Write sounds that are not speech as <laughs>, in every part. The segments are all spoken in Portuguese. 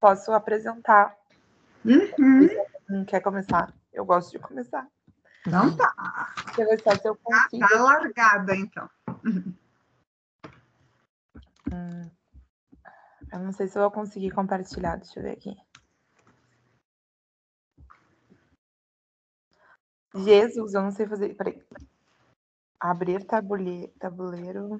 posso apresentar. Uhum. Quer começar? Eu gosto de começar. Então tá. Deixa eu ver se eu consigo. tá largada, então. Hum, eu não sei se eu vou conseguir compartilhar. Deixa eu ver aqui. Jesus, eu não sei fazer. Peraí. Abrir tabule... tabuleiro.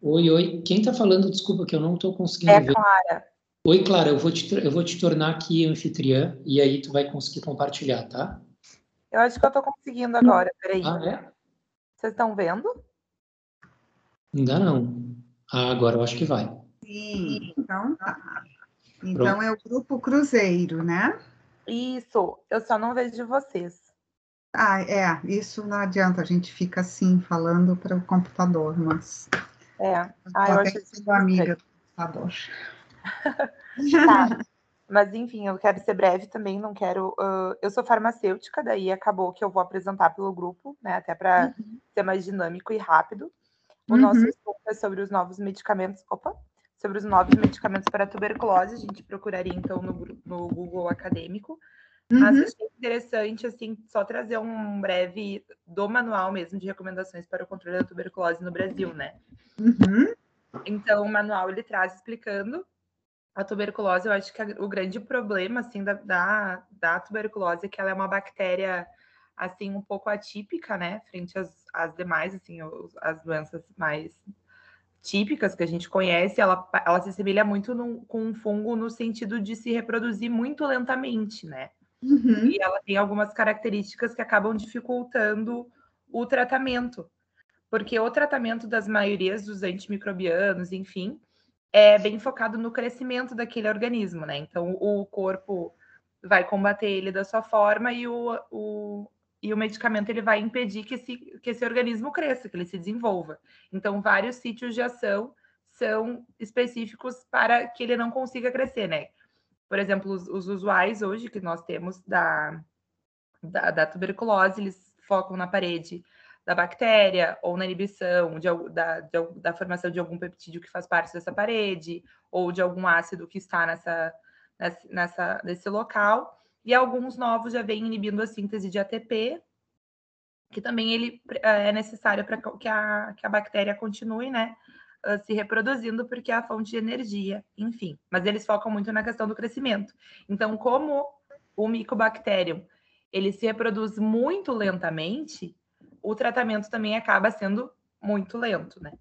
Oi, oi. Quem tá falando? Desculpa que eu não tô conseguindo É ver. Clara. Oi, Clara, eu vou, te, eu vou te tornar aqui anfitriã e aí tu vai conseguir compartilhar, tá? Eu acho que eu tô conseguindo agora. Peraí. Ah, é? Vocês estão vendo? Ainda não. Ah, agora eu acho que vai. Sim, então tá. Então é o grupo Cruzeiro, né? Isso. Eu só não vejo vocês. Ah, é, isso não adianta, a gente fica assim falando para o computador, mas É. Ah, eu eu acho sido amiga do computador. <laughs> Tá. <laughs> Mas enfim, eu quero ser breve também, não quero. ah, eu sou farmacêutica, daí acabou que eu vou apresentar pelo grupo, né? Até para ser mais dinâmico e rápido. O Uhum. nosso estudo é sobre os novos medicamentos. Opa! Sobre os novos medicamentos para tuberculose. A gente procuraria então no, no Google acadêmico. Mas Uhum. achei interessante, assim, só trazer um breve do manual mesmo de recomendações para o controle da tuberculose no Brasil, né? Uhum. Então, o manual ele traz explicando a tuberculose. Eu acho que a- o grande problema assim da, da, da tuberculose é que ela é uma bactéria assim um pouco atípica, né, frente às, às demais assim os- as doenças mais típicas que a gente conhece. Ela, ela se assemelha muito num- com um fungo no sentido de se reproduzir muito lentamente, né? Uhum. e ela tem algumas características que acabam dificultando o tratamento. Porque o tratamento das maiorias dos antimicrobianos, enfim, é bem focado no crescimento daquele organismo, né? Então, o corpo vai combater ele da sua forma e o, o, e o medicamento ele vai impedir que esse, que esse organismo cresça, que ele se desenvolva. Então, vários sítios de ação são específicos para que ele não consiga crescer, né? Por exemplo, os, os usuais hoje que nós temos da, da, da tuberculose, eles focam na parede da bactéria ou na inibição de, da, de da formação de algum peptídeo que faz parte dessa parede ou de algum ácido que está nessa, nessa, nessa nesse local. E alguns novos já vêm inibindo a síntese de ATP, que também ele é necessário para que a, que a bactéria continue, né? Ah, se reproduzindo porque é a fonte de energia, enfim. Mas eles focam muito na questão do crescimento. Então, como o Mycobacterium ele se reproduz muito lentamente, o tratamento também acaba sendo muito lento, né?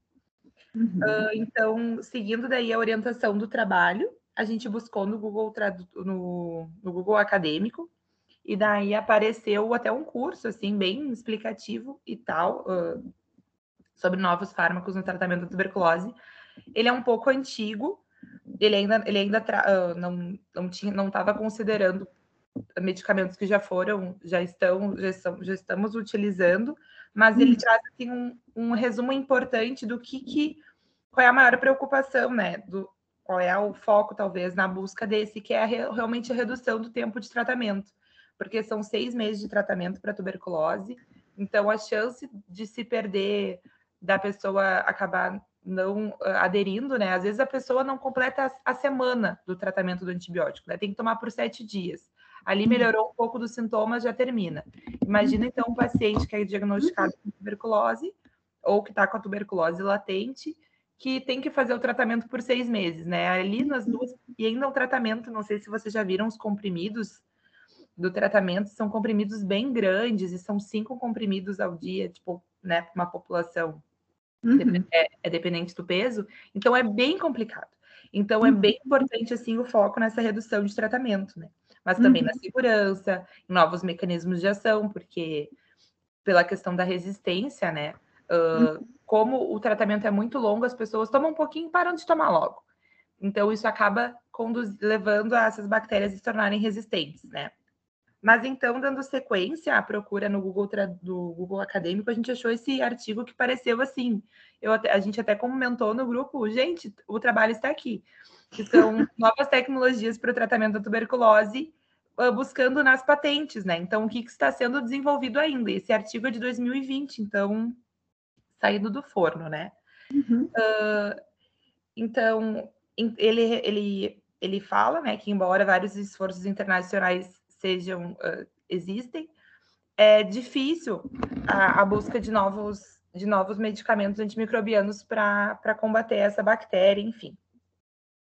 Uhum. Ah, Então, seguindo daí a orientação do trabalho, a gente buscou no Google, no, no Google Acadêmico, e daí apareceu até um curso, assim, bem explicativo e tal, ah, sobre novos fármacos no tratamento da tuberculose. Ele é um pouco antigo, ele ainda, ele ainda ah, não não tinha, não estava considerando medicamentos que já foram, já estão, já, estão, já estamos utilizando, mas ele traz assim, um, um resumo importante do que, que qual é a maior preocupação, né? Do, qual é o foco, talvez, na busca desse, que é a re- realmente a redução do tempo de tratamento, porque são seis meses de tratamento para tuberculose, então a chance de se perder da pessoa acabar não ah, aderindo, né? Às vezes a pessoa não completa a, semana do tratamento do antibiótico, né? Tem que tomar por sete dias. Ali melhorou um pouco dos sintomas, já termina. Imagina então um paciente que é diagnosticado com tuberculose ou que está com a tuberculose latente, que tem que fazer o tratamento por seis meses, né? Ali nas duas e ainda o tratamento, não sei se vocês já viram os comprimidos do tratamento, são comprimidos bem grandes e são cinco comprimidos ao dia, tipo, né, para uma população Uhum. é, é dependente do peso, então é bem complicado. Então é bem importante assim o foco nessa redução de tratamento, né? Mas também na segurança, em novos mecanismos de ação, porque pela questão da resistência, né? ah, como o tratamento é muito longo, as pessoas tomam um pouquinho e param de tomar logo. Então isso acaba conduz- levando a essas bactérias se tornarem resistentes, né? Mas então, dando sequência à procura no Google do Google Acadêmico, a gente achou esse artigo que pareceu assim. Eu a gente até comentou no grupo, gente, o trabalho está aqui. Que são <laughs> novas tecnologias para o tratamento da tuberculose, ah, buscando nas patentes, né? Então, o que, que está sendo desenvolvido ainda? Esse artigo é de 2020, então, saído do forno, né? Uhum. Então, ele, ele, ele fala né, que, embora vários esforços internacionais sejam uh, existem, é difícil a, a, busca de novos, de novos medicamentos antimicrobianos para combater essa bactéria, enfim.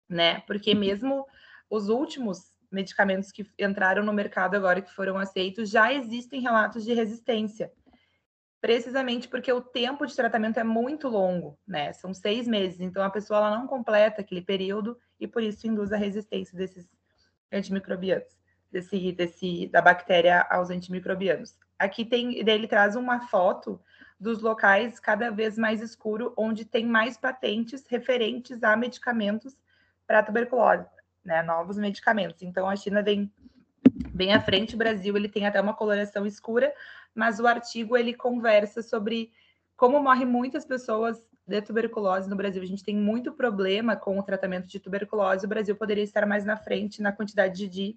Né? Porque mesmo os últimos medicamentos que entraram no mercado agora, que foram aceitos, já existem relatos de resistência precisamente porque o tempo de tratamento é muito longo, né? São seis meses, então a pessoa ela não completa aquele período e por isso induz a resistência desses antimicrobianos, desse, desse da bactéria aos antimicrobianos. Aqui tem, ele traz uma foto dos locais cada vez mais escuro, onde tem mais patentes referentes a medicamentos para tuberculose, né? Novos medicamentos. Então a China vem bem à frente, o Brasil ele tem até uma coloração escura, mas o artigo ele conversa sobre como morrem muitas pessoas de tuberculose no Brasil. A gente tem muito problema com o tratamento de tuberculose. O Brasil poderia estar mais na frente na quantidade de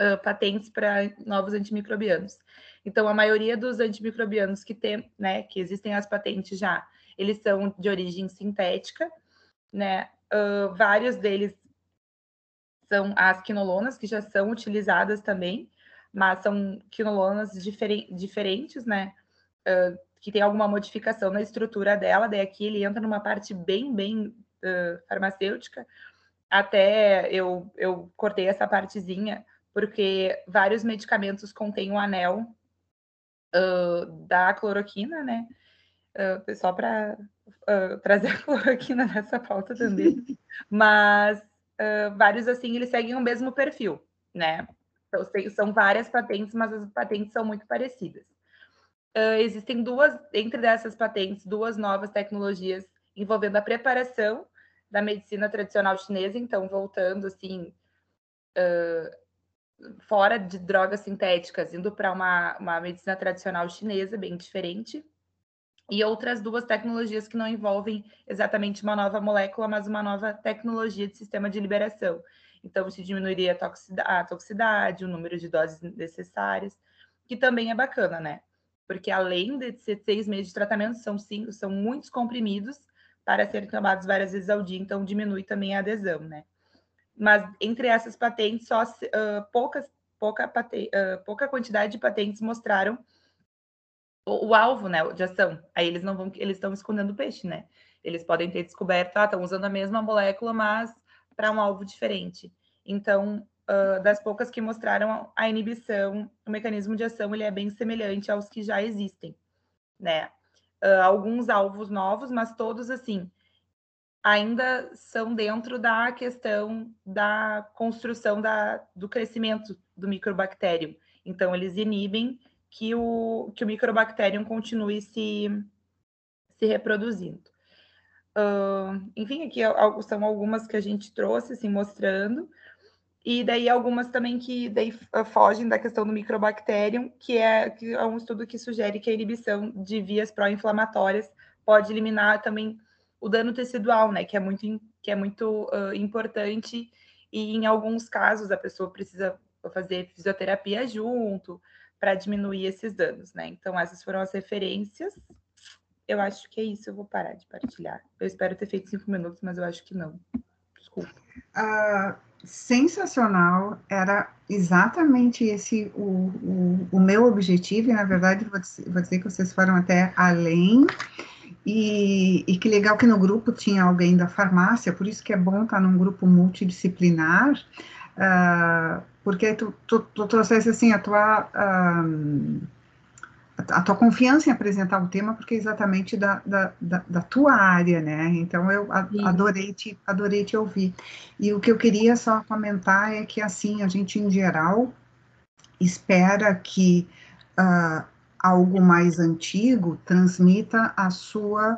uh, patentes para novos antimicrobianos. Então, a maioria dos antimicrobianos que tem, né, que existem as patentes já, eles são de origem sintética, né? Uh, vários deles são as quinolonas, que já são utilizadas também, mas são quinolonas diferen diferentes, né? Uh, que tem alguma modificação na estrutura dela, daí aqui ele entra numa parte bem, bem uh, farmacêutica. Até eu, eu cortei essa partezinha, porque vários medicamentos contêm o um anel uh, da cloroquina, né? Uh, só para uh, trazer a <laughs> cloroquina nessa pauta também. Mas vários, assim, eles seguem o mesmo perfil, né? Então, são várias patentes, mas as patentes são muito parecidas. Existem duas, entre dessas patentes, duas novas tecnologias envolvendo a preparação da medicina tradicional chinesa, então voltando assim, fora de drogas sintéticas, indo para uma, uma medicina tradicional chinesa, bem diferente, e outras duas tecnologias que não envolvem exatamente uma nova molécula, mas uma nova tecnologia de sistema de liberação. Então, isso diminuiria a a toxicidade, o número de doses necessárias, que também é bacana, né? Porque além de ser seis meses de tratamento, são cinco, são muitos comprimidos para serem tomados várias vezes ao dia, então diminui também a adesão, né? Mas entre essas patentes, só uh, poucas, pouca, uh, pouca quantidade de patentes mostraram o, o, alvo, né, de ação. Aí eles não vão, eles estão escondendo o peixe, né? Eles podem ter descoberto, ah, estão usando a mesma molécula, mas para um alvo diferente. Então, uh, das poucas que mostraram a inibição, o mecanismo de ação ele é bem semelhante aos que já existem, né? Alguns alvos novos, mas todos assim ainda são dentro da questão da construção da, do crescimento do microbactério. Então, eles inibem que o, que o microbacterium continue se, se reproduzindo. Uh, enfim, aqui são algumas que a gente trouxe, assim, mostrando. E daí algumas também que daí fogem da questão do microbacterium, que é, que é um estudo que sugere que a inibição de vias pró-inflamatórias pode eliminar também o dano tecidual, né? Que é muito, que é muito uh, importante. E em alguns casos a pessoa precisa fazer fisioterapia junto para diminuir esses danos, né? Então, essas foram as referências eu acho que é isso. Eu vou parar de partilhar. Eu espero ter feito cinco minutos, mas eu acho que não. Desculpa. Uh, sensacional. Era exatamente esse o, o, o, meu objetivo. E, na verdade, vou dizer, vou dizer que vocês foram até além. E, e, que legal que no grupo tinha alguém da farmácia, por isso que é bom estar num grupo multidisciplinar, uh, porque tu, tu, tu trouxesse assim a tua. Uh, a tua confiança em apresentar o tema, porque é exatamente da, da, da, da tua área, né? Então, eu adorei te, adorei te ouvir. E o que eu queria só comentar é que, assim, a gente, em geral, espera que uh, algo mais antigo transmita a sua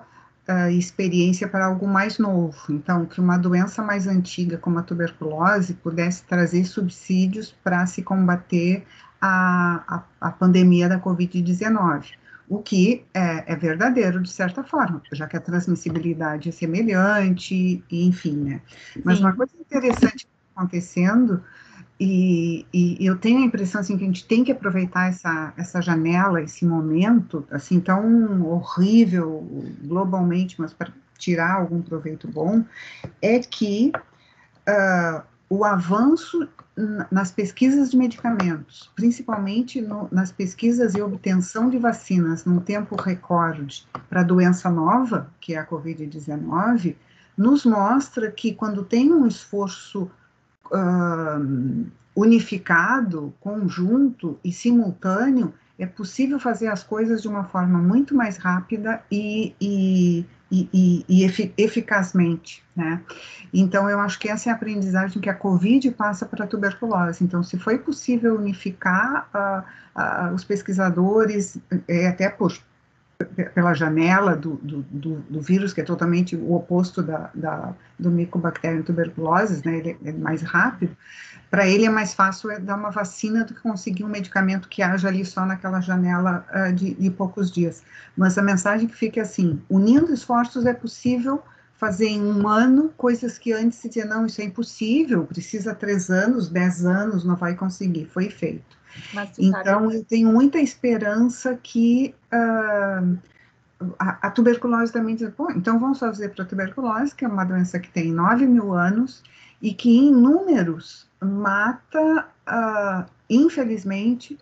uh, experiência para algo mais novo. Então, que uma doença mais antiga, como a tuberculose, pudesse trazer subsídios para se combater a, a, a pandemia da Covid-19, o que é, é, verdadeiro de certa forma, já que a transmissibilidade é semelhante, enfim, né? Mas Sim. uma coisa interessante acontecendo e, e, eu tenho a impressão assim que a gente tem que aproveitar essa, essa janela, esse momento assim tão horrível globalmente, mas para tirar algum proveito bom, é que uh, o avanço nas pesquisas de medicamentos, principalmente no, nas pesquisas e obtenção de vacinas num tempo recorde para a doença nova, que é a Covid-19, nos mostra que quando tem um esforço uh, unificado, conjunto e simultâneo, é possível fazer as coisas de uma forma muito mais rápida e, e, e, e efic eficazmente, né? Então, eu acho que essa é a aprendizagem que a Covid passa para a tuberculose. Então, se foi possível unificar uh, uh, os pesquisadores, é, até por, pela janela do, do, do, do, vírus, que é totalmente o oposto da, da do micobacterium tuberculose, né, ele é mais rápido, para ele é mais fácil é dar uma vacina do que conseguir um medicamento que haja ali só naquela janela uh, de, de, poucos dias. Mas a mensagem que fica é assim, unindo esforços é possível fazer em um ano coisas que antes se dizia, não, isso é impossível, precisa três anos, dez anos, não vai conseguir, foi feito. Então, eu tenho muita esperança que uh, a, a, tuberculose também diz, bom, então vamos fazer para a tuberculose, que é uma doença que tem 9 mil anos e que em números mata, uh, infelizmente,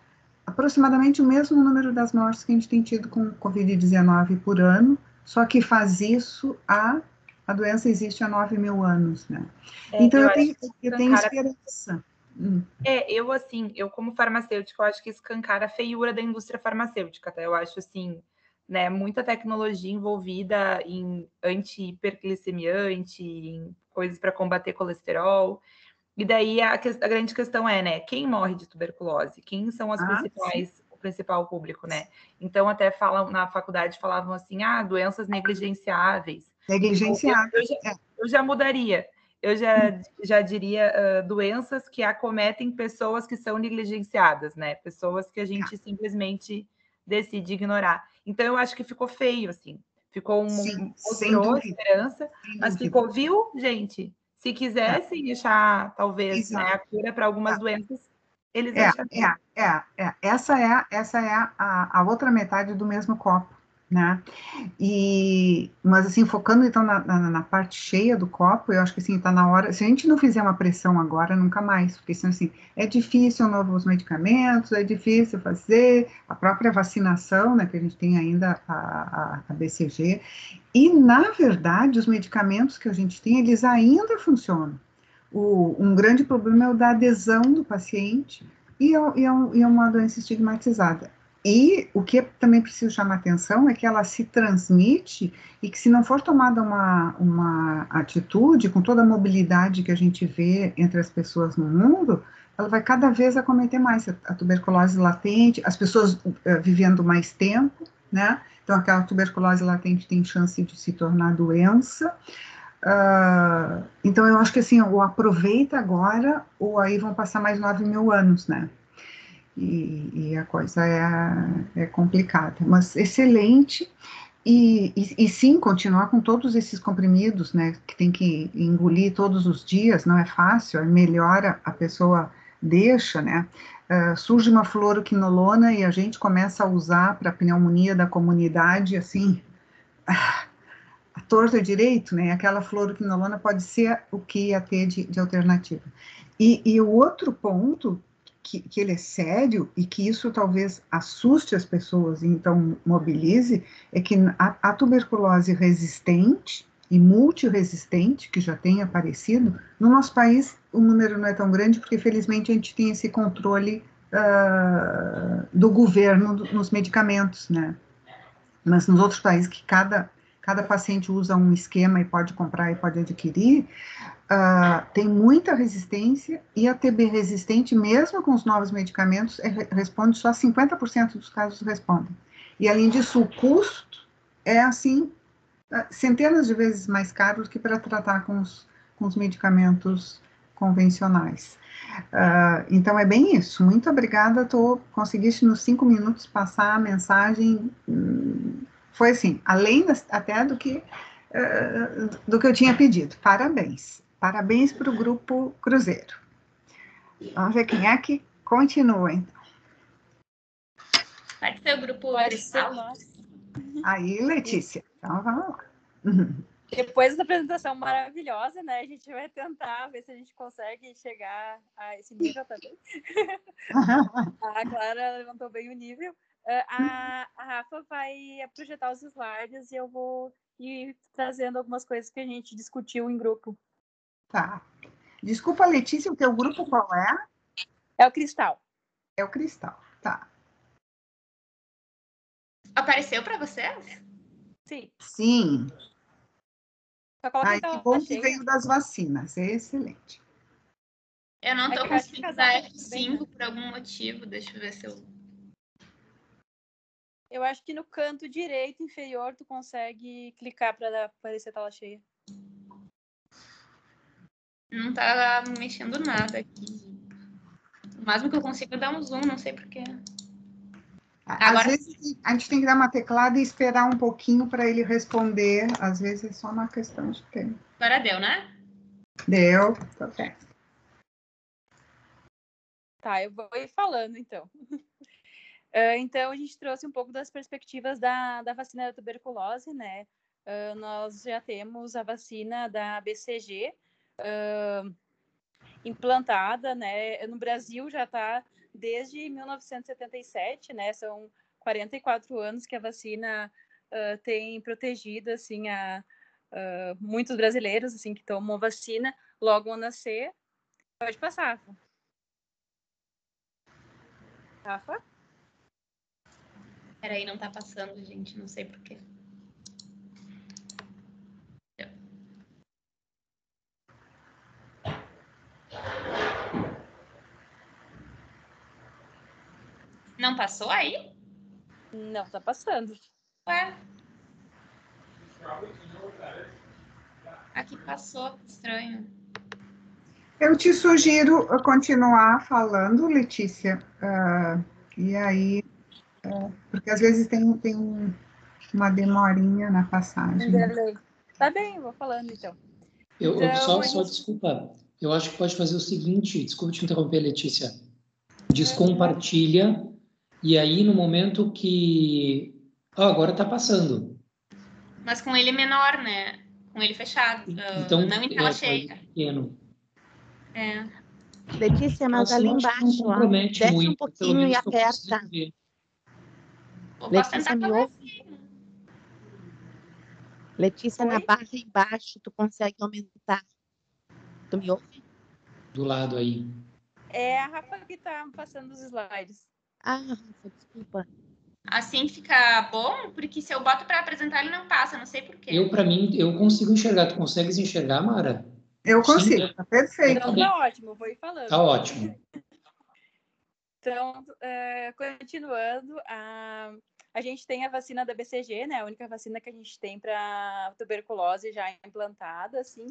aproximadamente o mesmo número das mortes que a gente tem tido com Covid-19 por ano, só que faz isso a a doença existe há 9 mil anos, né? É, então eu, eu tenho, eu tenho esperança. Hum. É, eu assim, eu como farmacêutica, eu acho que escancara a feiura da indústria farmacêutica, tá? Eu acho assim, né, muita tecnologia envolvida em anti-hiperglicemiante, em coisas para combater colesterol. E daí a, a, grande questão é, né, quem morre de tuberculose? Quem são as ah, principais, sim. o principal público, né? Então até falam na faculdade falavam assim, ah, doenças negligenciáveis. Negligenciáveis. Eu, eu, já, eu já mudaria eu já, já diria uh, doenças que acometem pessoas que são negligenciadas, né? Pessoas que a gente é. simplesmente decide ignorar. Então eu acho que ficou feio, assim. Ficou um, Sim, mostrou esperança, mas ficou, viu, gente? Se quisessem é. deixar, talvez, né, a cura para algumas é. doenças, eles é, é, é, é, Essa é, essa é a, a outra metade do mesmo copo né? E, mas assim, focando então na, na, na, parte cheia do copo, eu acho que assim, tá na hora, se a gente não fizer uma pressão agora, nunca mais, porque assim, é difícil novos medicamentos, é difícil fazer a própria vacinação, né, que a gente tem ainda a, a, a BCG, e na verdade, os medicamentos que a gente tem, eles ainda funcionam. O, um grande problema é o da adesão do paciente, e é, e é, e é uma doença estigmatizada. E o que também preciso chamar atenção é que ela se transmite e que se não for tomada uma, uma atitude, com toda a mobilidade que a gente vê entre as pessoas no mundo, ela vai cada vez acometer mais a tuberculose latente, as pessoas uh, vivendo mais tempo, né? Então, aquela tuberculose latente tem chance de se tornar doença. Uh, então, eu acho que assim, ou aproveita agora, ou aí vão passar mais 9 mil anos, né? E, e a coisa é, é, complicada, mas excelente. E, e, e, sim, continuar com todos esses comprimidos, né, que tem que engolir todos os dias, não é fácil, é melhor a pessoa deixa, né, uh, surge uma fluoroquinolona e a gente começa a usar para pneumonia da comunidade, assim, a torta direito, né, aquela fluoroquinolona pode ser o que ia ter de, de alternativa. E, e o outro ponto que, que, ele é sério e que isso talvez assuste as pessoas então mobilize, é que a, a tuberculose resistente e multiresistente, que já tem aparecido, no nosso país o número não é tão grande, porque felizmente a gente tem esse controle uh, do governo nos medicamentos, né? Mas nos outros países que cada, cada paciente usa um esquema e pode comprar e pode adquirir, Uh, tem muita resistência e a TB resistente, mesmo com os novos medicamentos, é, responde só 50% dos casos respondem. E além disso, o custo é assim ah, centenas de vezes mais caro do que para tratar com os, com os medicamentos convencionais. Uh, então é bem isso. Muito obrigada. Tô, conseguiste nos cinco minutos passar a mensagem. Hum, foi assim, além das, até do que uh, do que eu tinha pedido. Parabéns. Parabéns para o Grupo Cruzeiro. Vamos ver quem é que continua, então. Pode ser o grupo Cristal. Aí, Letícia. Então, vamos lá. Depois da apresentação maravilhosa, né? A gente vai tentar ver se a gente consegue chegar a esse nível também. <laughs> a Clara levantou bem o nível. A, a Rafa vai projetar os slides e eu vou ir trazendo algumas coisas que a gente discutiu em grupo. Tá. Desculpa, Letícia, o teu grupo qual é? É o Cristal. É o Cristal, tá. Apareceu para vocês? Sim. Sim. Só Ai, que bom que veio das vacinas, é excelente. Eu não É que conseguindo dar bem, F5 por algum motivo. Deixa eu ver se eu. Eu acho que no canto direito inferior tu consegue clicar para aparecer a tela cheia. Não tá mexendo nada aqui. O máximo que eu consigo é dar um zoom, não sei porquê. Às Agora- vezes a gente tem que dar uma teclada e esperar um pouquinho para ele responder. Às vezes é só uma questão de tempo. Agora deu, né? Deu? Tá certo. Tá, eu vou ir falando então. <laughs> Então, a gente trouxe um pouco das perspectivas da, da vacina da tuberculose, né? Ah, nós já temos a vacina da BCG ah, implantada, né? No Brasil já está desde 1977, né? São 44 anos que a vacina tem protegido, assim, a, muitos brasileiros, assim, que tomam vacina logo ao nascer. Pode passar, Rafa. Rafa? Peraí, não tá passando, gente. Não sei porquê. Não passou aí? Não, tá passando. Ué? Aqui passou, estranho. Eu te sugiro continuar falando, Letícia. ah, e aí, ah, porque às vezes tem, tem um- uma demorinha na passagem. Tá bem, vou falando então. Eu, Então, só, a só desculpa. Eu acho que pode fazer o seguinte, desculpa te interromper, Letícia. Descompartilha e aí no momento que Ó, agora está passando. Mas com ele menor, né? Com ele fechado. ah, Então não em tela é, cheia. pequeno. É. Letícia, mas ali acho que não embaixo, ó, desce muito, um pouquinho e aperta. ver. Letícia, me ouve? Letícia, na Oi? barra embaixo, tu consegue aumentar. Tu me ouve? Do lado aí. É a Rafa que tá passando os slides. Ah, Rafa, desculpa. Assim fica bom, porque se eu boto para apresentar ele não passa, não sei porquê. Eu, para mim, eu consigo enxergar. Tu consegues enxergar, Mara? Eu Sim, consigo, eu- tá perfeito. Então tá ótimo, vou ir falando. Tá ótimo. Então, é, continuando, a, a gente tem a vacina da BCG, né? A única vacina que a gente tem para tuberculose já implantada, assim.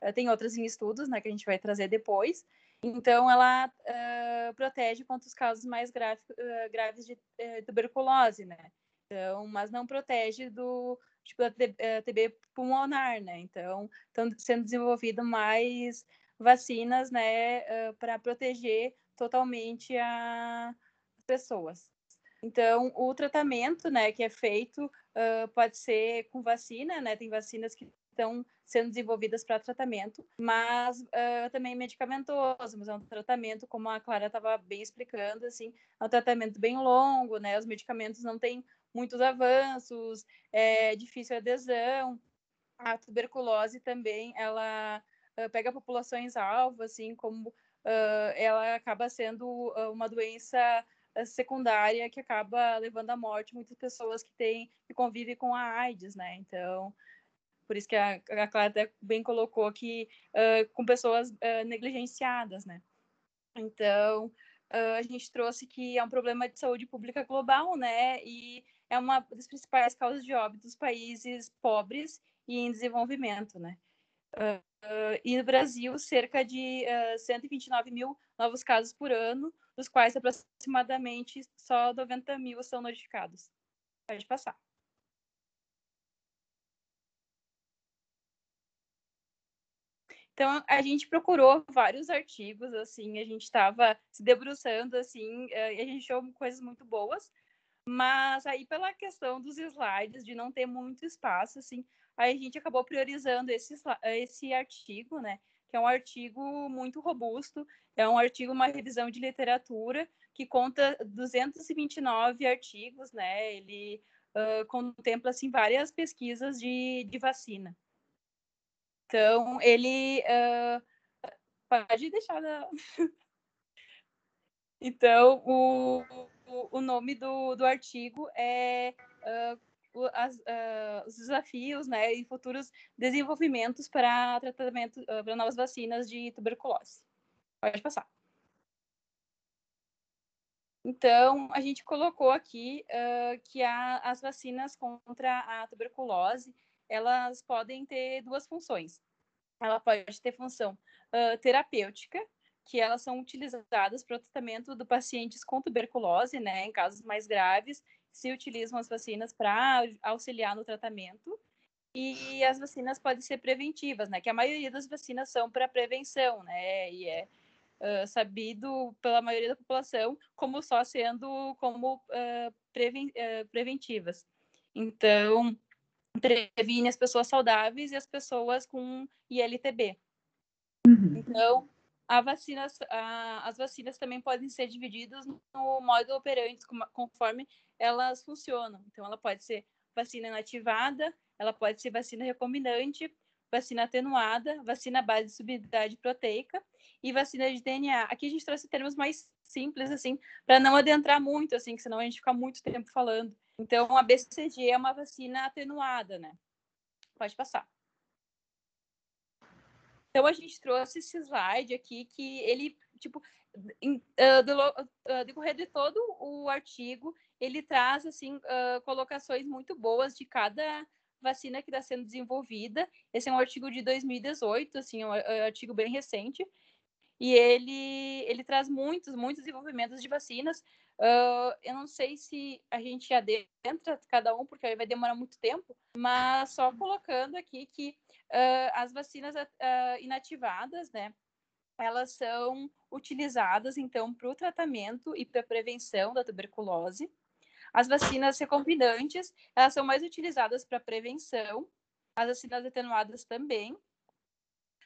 Eh, Tem outras em estudos, né? Que a gente vai trazer depois. Então, ela eh, protege contra os casos mais grave, eh, graves de eh, tuberculose, né? Então, mas não protege do tipo da TB pulmonar, né? Então, estão sendo desenvolvidas mais vacinas, né? para proteger totalmente a- as pessoas. Então, o tratamento, né, que é feito ah, pode ser com vacina, né? Tem vacinas que estão sendo desenvolvidas para tratamento, mas ah, também medicamentoso, mas é um tratamento, como a Clara estava bem explicando, assim, é um tratamento bem longo, né? Os medicamentos não têm muitos avanços, é difícil a adesão. A tuberculose também, ela ah, pega populações alvo, assim, como ah, ela acaba sendo uma doença secundária que acaba levando à morte muitas pessoas que têm que convivem com a AIDS, né? Então, por isso que a, a Clara até bem colocou que ah, com pessoas ah, negligenciadas, né? Então, ah, a gente trouxe que é um problema de saúde pública global, né? E é uma das principais causas de óbito dos países pobres e em desenvolvimento, né? Ah, e no Brasil, cerca de ah, 129 mil novos casos por ano, dos quais aproximadamente só 90 mil são notificados. Pode passar. Então, a gente procurou vários artigos, assim, a gente estava se debruçando, assim, eh, e a gente achou coisas muito boas, mas aí pela questão dos slides, de não ter muito espaço, assim, aí a gente acabou priorizando esse, esse artigo, né, que é um artigo muito robusto, é um artigo, uma revisão de literatura, que conta 229 artigos, né, ele uh, contempla, assim, várias pesquisas de, de vacina. Então, ele. Uh, pode deixar. Na... <laughs> então, o, o, nome do, do artigo é. Uh, as, uh, os desafios né, e futuros desenvolvimentos para tratamento para novas vacinas de tuberculose. Pode passar. Então, a gente colocou aqui uh, que a, as vacinas contra a tuberculose elas podem ter duas funções. Ela pode ter função uh, terapêutica, que elas são utilizadas para o tratamento do pacientes com tuberculose, né, em casos mais graves, se utilizam as vacinas para auxiliar no tratamento. E as vacinas podem ser preventivas, né, que a maioria das vacinas são para prevenção, né, e é uh, sabido pela maioria da população como só sendo como uh, preven preventivas. Então, previne as pessoas saudáveis e as pessoas com ILTB. Uhum. Então, a vacina, a, as vacinas também podem ser divididas no modo operante, conforme elas funcionam. Então, ela pode ser vacina inativada, ela pode ser vacina recombinante, vacina atenuada, vacina base de subunidade proteica e vacina de DNA. Aqui a gente trouxe termos mais simples, assim, para não adentrar muito, assim, que senão a gente fica muito tempo falando. Então, a BCG é uma vacina atenuada, né? Pode passar. Então, a gente trouxe esse slide aqui que ele, tipo, em, uh, do, uh, decorrer de todo o artigo, ele traz, assim, uh, colocações muito boas de cada vacina que está sendo desenvolvida. Esse é um artigo de 2018, assim, um, artigo bem recente. E ele, ele traz muitos, muitos desenvolvimentos de vacinas, Uh, eu não sei se a gente adentra cada um, porque aí vai demorar muito tempo, mas só colocando aqui que uh, as vacinas uh, inativadas, né, elas são utilizadas, então, para o tratamento e para a prevenção da tuberculose. As vacinas recombinantes, elas são mais utilizadas para prevenção, as vacinas atenuadas também.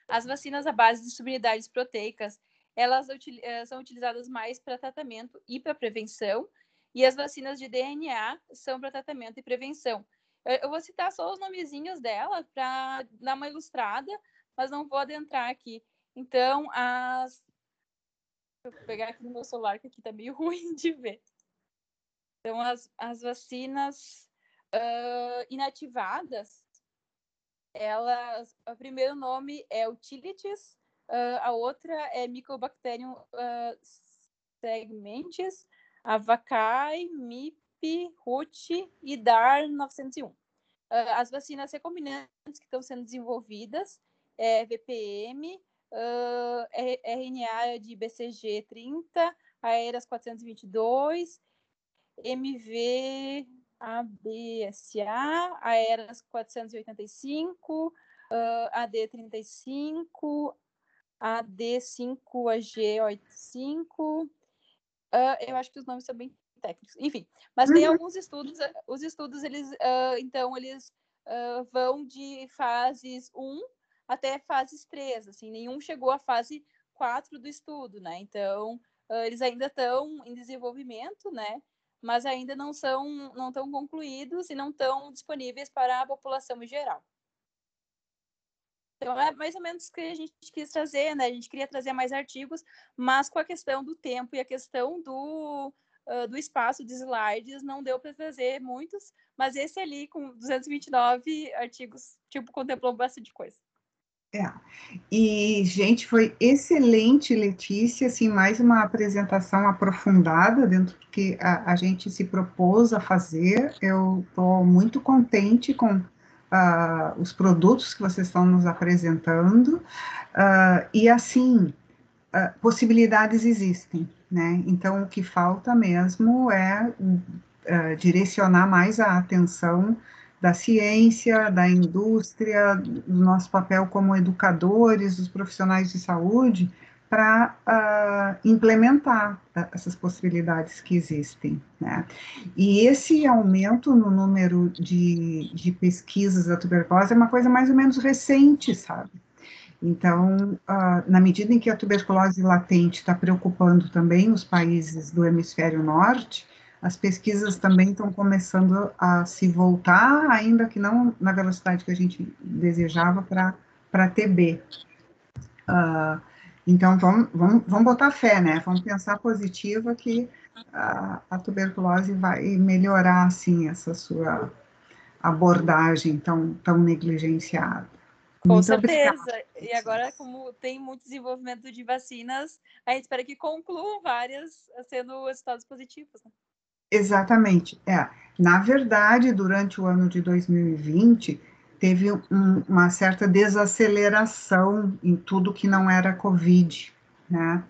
As vacinas à base de subunidades proteicas, elas eh, são utilizadas mais para tratamento e para prevenção, e as vacinas de DNA são para tratamento e prevenção. Eu vou citar só os nomezinhos dela para dar uma ilustrada, mas não vou adentrar aqui. Então, as. Vou pegar aqui no meu celular, que aqui está meio <laughs> ruim de ver. Então, as, as vacinas uh, inativadas, elas. O primeiro nome é Utilities, Uh, a outra é Mycobacterium uh, segmentis, Avacai, MIP, RUT e DAR 901. Uh, as vacinas recombinantes que estão sendo desenvolvidas é VPM, uh, RNA de BCG 30, AERAS 422, MV ABSA, AERAS 485, uh, AD35, AD5AG85. Uh, eu acho que os nomes são bem técnicos. Enfim, mas tem uhum. alguns estudos, os estudos, eles, uh, então, eles uh, vão de fases 1 até fases 3, assim, nenhum chegou à fase 4 do estudo, né? Então, eles ainda estão em desenvolvimento, né? Mas ainda não são, não estão concluídos e não estão disponíveis para a população em geral. Então, é mais ou menos o que a gente quis trazer, né? A gente queria trazer mais artigos, mas com a questão do tempo e a questão do, uh, do espaço de slides, não deu para trazer muitos, mas esse ali, com 229 artigos, tipo, contemplou bastante coisa. É. E, gente, foi excelente, Letícia, assim, mais uma apresentação aprofundada dentro do que a, a gente se propôs a fazer. Eu estou muito contente com uh, os produtos que vocês estão nos apresentando, uh, e assim, uh, possibilidades existem, né? Então, o que falta mesmo é direcionar mais a atenção da ciência, da indústria, do nosso papel como educadores, dos profissionais de saúde, para uh, implementar essas possibilidades que existem. Né? E esse aumento no número de, de pesquisas da tuberculose é uma coisa mais ou menos recente, sabe? Então, uh, na medida em que a tuberculose latente está preocupando também os países do hemisfério norte, as pesquisas também estão começando a se voltar, ainda que não na velocidade que a gente desejava, para TB. Uh, então, vamos, vamos, vamos botar fé, né? Vamos pensar positiva que a, a tuberculose vai melhorar, assim, essa sua abordagem tão, tão negligenciada. Com Muito certeza. Obrigada. E agora, como tem muito desenvolvimento de vacinas, a gente espera que concluam várias sendo resultados positivos. Né? Exatamente. É. Na verdade, durante o ano de 2020, teve um, uma certa desaceleração em tudo que não era Covid, né?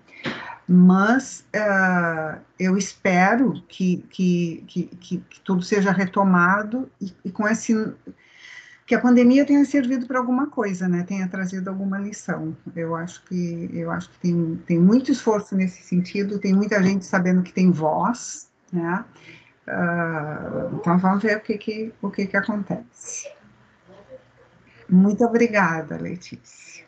Mas uh, eu espero que, que, que, que, tudo seja retomado e, e, com esse que a pandemia tenha servido para alguma coisa, né? Tenha trazido alguma lição. Eu acho que eu acho que tem, tem muito esforço nesse sentido. Tem muita gente sabendo que tem voz, né? Uh, então vamos ver o que que o que que acontece. Muito obrigada, Letícia.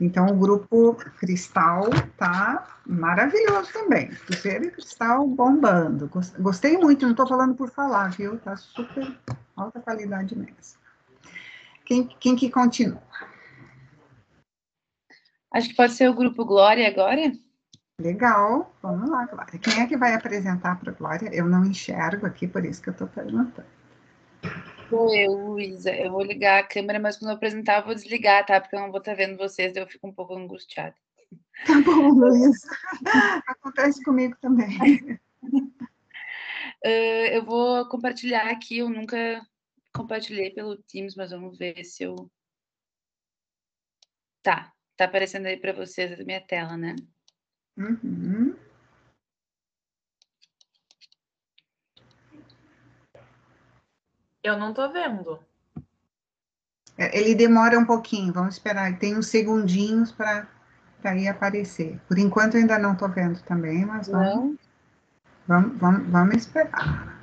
Então, o grupo Cristal tá maravilhoso também. Cruzeiro e Cristal bombando. Gostei muito, não estou falando por falar, viu? Tá super alta qualidade mesmo. Quem, quem que continua? Acho que pode ser o grupo Glória agora. Legal, vamos lá, Glória. Quem é que vai apresentar para a Glória? Eu não enxergo aqui, por isso que eu estou perguntando. Sou eu, Luísa. Eu vou ligar a câmera, mas quando eu apresentar, eu vou desligar, tá? Porque eu não vou estar vendo vocês, eu fico um pouco angustiada. Tá bom, <laughs> Luísa. Acontece comigo também. Uh, <laughs> eu vou compartilhar aqui, eu nunca compartilhei pelo Teams, mas vamos ver se eu. Tá, tá aparecendo aí para vocês a minha tela, né? Uhum. Eu não tô vendo. É, ele demora um pouquinho, vamos esperar. Tem uns segundinhos para ir aparecer. Por enquanto eu ainda não estou vendo também, mas vamos, vamos, vamos, vamos esperar.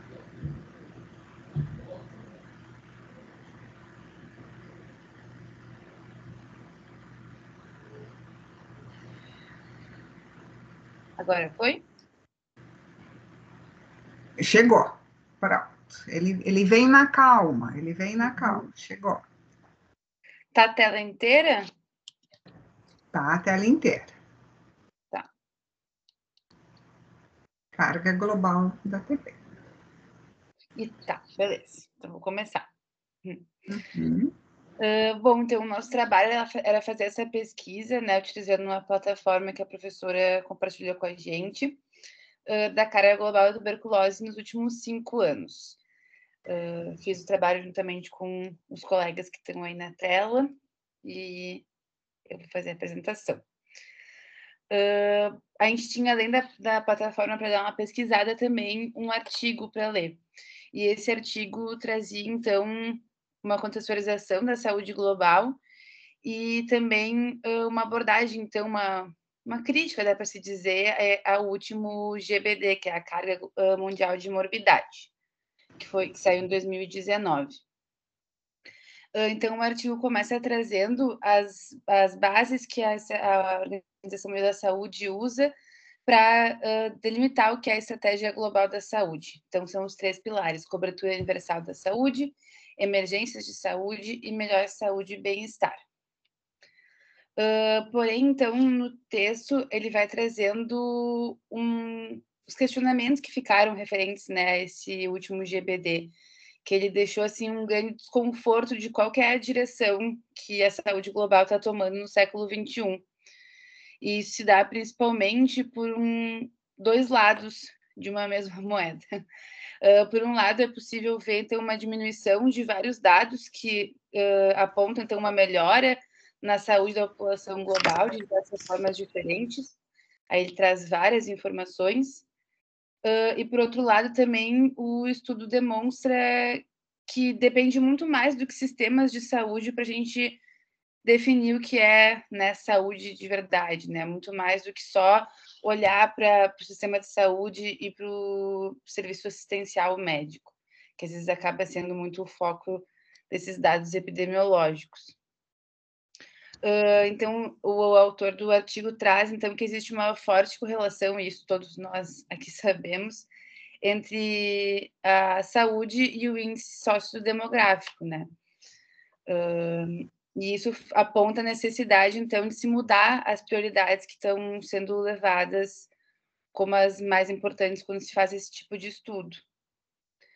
Agora foi? Chegou. Pronto. Ele, ele vem na calma, ele vem na calma, chegou. Tá a tela inteira? Tá a tela inteira. Tá. Carga global da TV. E tá, beleza. Então vou começar. Uhum. Uh, bom, então o nosso trabalho era fazer essa pesquisa, né, utilizando uma plataforma que a professora compartilhou com a gente, uh, da carga global da tuberculose nos últimos cinco anos. Uh, fiz o trabalho juntamente com os colegas que estão aí na tela e eu vou fazer a apresentação. Uh, a gente tinha, além da, da plataforma para dar uma pesquisada, também um artigo para ler. E esse artigo trazia, então, uma contextualização da saúde global e também uh, uma abordagem, então, uma, uma crítica, dá para se dizer, é, ao último GBD, que é a Carga Mundial de Morbidade que foi que saiu em 2019. Então, o artigo começa trazendo as, as bases que a, a Organização Mundial da Saúde usa para uh, delimitar o que é a estratégia global da saúde. Então, são os três pilares: cobertura universal da saúde, emergências de saúde e melhor saúde e bem-estar. Uh, porém, então, no texto, ele vai trazendo um, os questionamentos que ficaram referentes né, a esse último GBD, que ele deixou assim um grande desconforto de qual é a direção que a saúde global está tomando no século XXI. E isso se dá principalmente por um, dois lados de uma mesma <laughs> moeda. Uh, por um lado, é possível ver então, uma diminuição de vários dados que uh, apontam então, uma melhora na saúde da população global de diversas formas diferentes. Aí ele traz várias informações. Uh, e, por outro lado, também o estudo demonstra que depende muito mais do que sistemas de saúde para a gente definir o que é né, saúde de verdade, né? Muito mais do que só olhar para o sistema de saúde e para o serviço assistencial médico, que às vezes acaba sendo muito o foco desses dados epidemiológicos. Uh, então, o autor do artigo traz então que existe uma forte correlação, e isso todos nós aqui <laughs> sabemos, entre a saúde e o índice sociodemográfico, né? Uh, e isso aponta a necessidade, então, de se mudar as prioridades que estão sendo levadas como as mais importantes quando se faz esse tipo de estudo.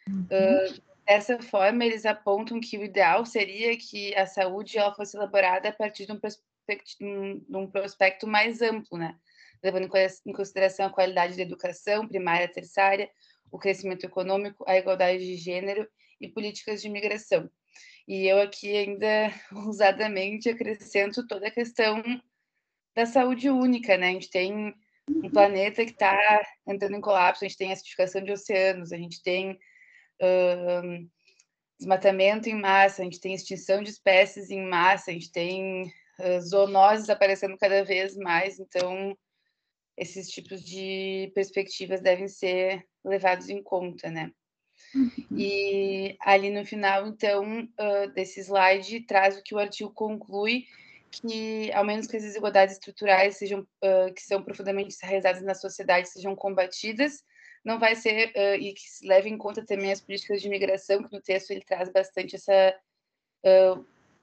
Uhum. Uh, dessa forma, eles apontam que o ideal seria que a saúde ela fosse elaborada a partir de um, de um prospecto mais amplo, né? levando em consideração a qualidade da educação primária, terciária, o crescimento econômico, a igualdade de gênero e políticas de imigração. E eu aqui ainda <laughs> ousadamente acrescento toda a questão da saúde única, né? A gente tem um uhum. planeta que está entrando em colapso, a gente tem acidificação de oceanos, a gente tem desmatamento em massa, a gente tem extinção de espécies em massa, a gente tem uh, zoonoses aparecendo cada vez mais, então esses tipos de perspectivas devem ser levados em conta, né? Uhum. E ali no final, então, uh, desse slide, traz o que o artigo conclui, que, ao menos que as desigualdades estruturais sejam, uh, que são profundamente enraizadas na sociedade, sejam combatidas, não vai ser, uh, e que se leve em conta também as políticas de imigração, que no texto ele traz bastante essa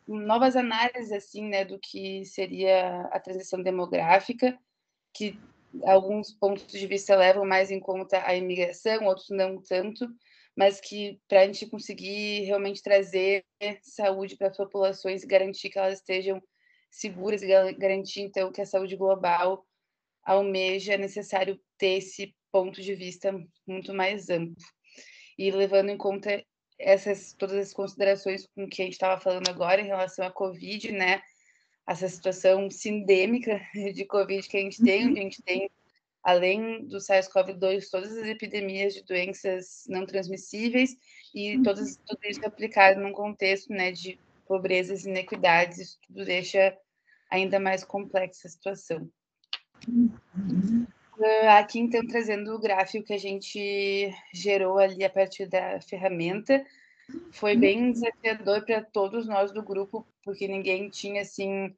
novas análises, assim, né, do que seria a transição demográfica, que alguns pontos de vista levam mais em conta a imigração, outros não tanto, mas que para a gente conseguir realmente trazer saúde para as populações garantir que elas estejam seguras e garantir então que a saúde global almeja, é necessário ter esse ponto de vista muito mais amplo. E levando em conta essas todas as considerações com que a gente estava falando agora em relação à Covid, né? Essa situação sindêmica <laughs> de Covid que a gente tem, a gente tem além do SARS-CoV-2, todas as epidemias de doenças não transmissíveis e uhum. todas, tudo isso aplicado num contexto né, de pobrezas e inequidades, isso tudo deixa ainda mais complexa a situação. Uhum. Uh, aqui, então, trazendo o gráfico que a gente gerou ali a partir da ferramenta, foi bem desafiador para todos nós do grupo, porque ninguém tinha, assim,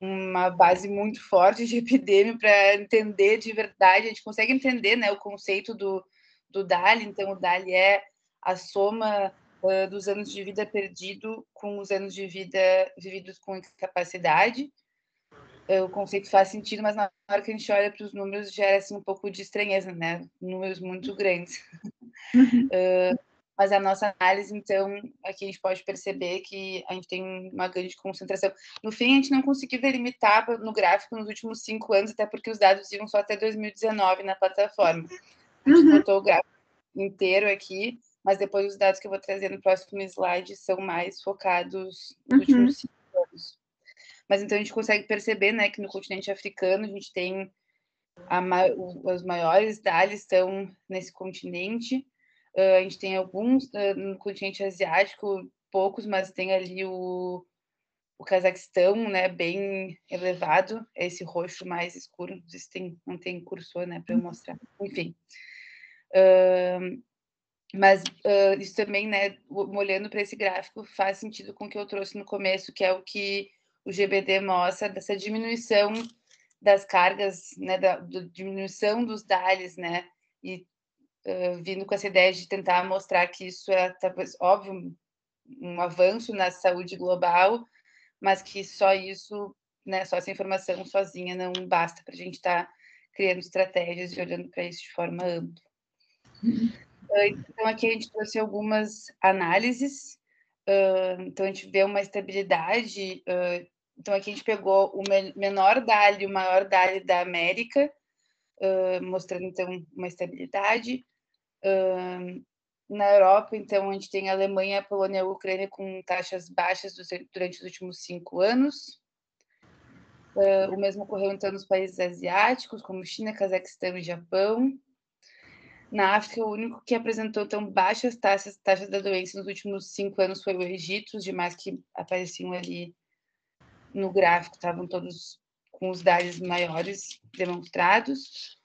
uma base muito forte de <laughs> epidemia para entender de verdade. A gente consegue entender né, o conceito do, do DALI. Então, o DALI é a soma uh, dos anos de vida perdido com os anos de vida vividos com incapacidade. O conceito faz sentido, mas na hora que a gente olha para os números, gera assim, um pouco de estranheza, né? Números muito grandes. uh, <laughs> mas a nossa análise, então, aqui a gente pode perceber que a gente tem uma grande concentração. No fim, a gente não conseguiu delimitar no gráfico nos últimos cinco anos, até porque os dados iam só até 2019 na plataforma. A gente uhum. botou o gráfico inteiro aqui, mas depois os dados que eu vou trazer no próximo slide são mais focados nos uhum. últimos cinco. Mas então a gente consegue perceber né, que no continente africano a gente tem a, os maiores DALIs estão nesse continente, Uh, a gente tem alguns uh, no continente asiático, poucos, mas tem ali o, o Cazaquistão, né, bem elevado, é esse roxo mais escuro, não sei se tem, não tem cursor, né, para eu mostrar, enfim. Uh, mas uh, isso também, né, olhando para esse gráfico, faz sentido com o que eu trouxe no começo, que é o que o GBD mostra, dessa diminuição das cargas, né, da, diminuição dos DALIs, né, e uh, vindo com essa ideia de tentar mostrar que isso é, talvez, óbvio, um avanço na saúde global, mas que só isso, né, só essa informação sozinha não basta para a gente estar tá criando estratégias e olhando para isso de forma ampla. Então, aqui a gente trouxe algumas análises. Uh, então, a gente vê uma estabilidade. Uh, então, aqui a gente pegou o menor DALI e o maior DALI da América, uh, mostrando, então, uma estabilidade na Europa, então, a gente tem a Alemanha, a Polônia e a Ucrânia com taxas baixas durante os últimos cinco anos. Uh, o mesmo ocorreu, então, nos países asiáticos, como China, Cazaquistão e Japão. Na África, o único que apresentou tão baixas taxas, taxas da doença nos últimos cinco anos foi o Egito, os demais que apareciam ali no gráfico estavam todos com os dados maiores demonstrados.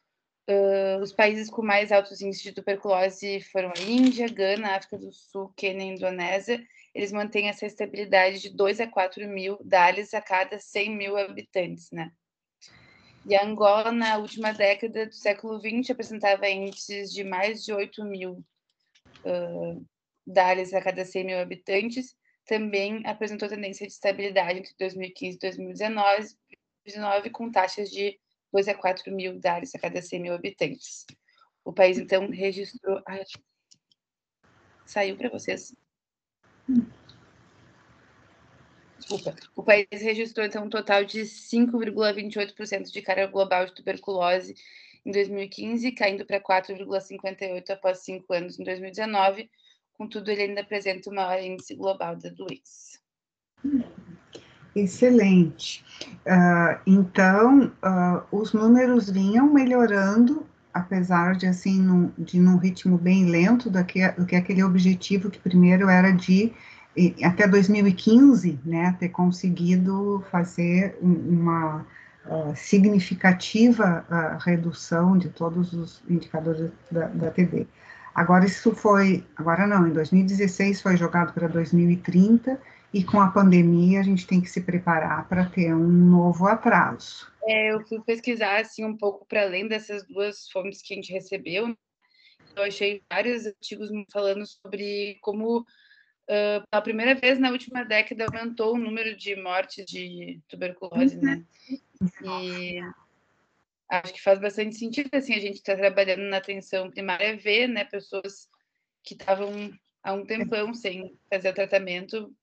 Uh, os países com mais altos índices de tuberculose foram a Índia, Gana, África do Sul, Quênia e Indonésia. Eles mantêm essa estabilidade de 2 a 4 mil DALIs a cada 100 mil habitantes, né? E a Angola, na última década do século XX, apresentava índices de mais de 8 mil uh, DALIs a cada 100 mil habitantes. Também apresentou tendência de estabilidade entre 2015 e 2019, com taxas de 2 a 4 mil DALIs a cada 100 mil habitantes. O país, então, registrou... Ai, saiu para vocês? Desculpa. O país registrou, então, um total de 5,28% de carga global de tuberculose em 2015, caindo para 4,58% após cinco anos em 2019. Contudo, ele ainda apresenta maior índice global da doença. Excelente. Uh, então, uh, os números vinham melhorando, apesar de assim, num, de num ritmo bem lento do que, do que aquele objetivo que primeiro era de até 2015, né, ter conseguido fazer uma uh, significativa redução de todos os indicadores da, da TB. Agora isso foi, agora não, em 2016 foi jogado para 2030 e com a pandemia a gente tem que se preparar para ter um novo atraso. É, eu fui pesquisar assim um pouco para além dessas duas fontes que a gente recebeu. Eu achei vários artigos falando sobre como uh, pela primeira vez na última década aumentou o número de mortes de tuberculose, né? E acho que faz bastante sentido, assim, a gente está trabalhando na atenção primária ver, né, pessoas que estavam há um tempão sem fazer o tratamento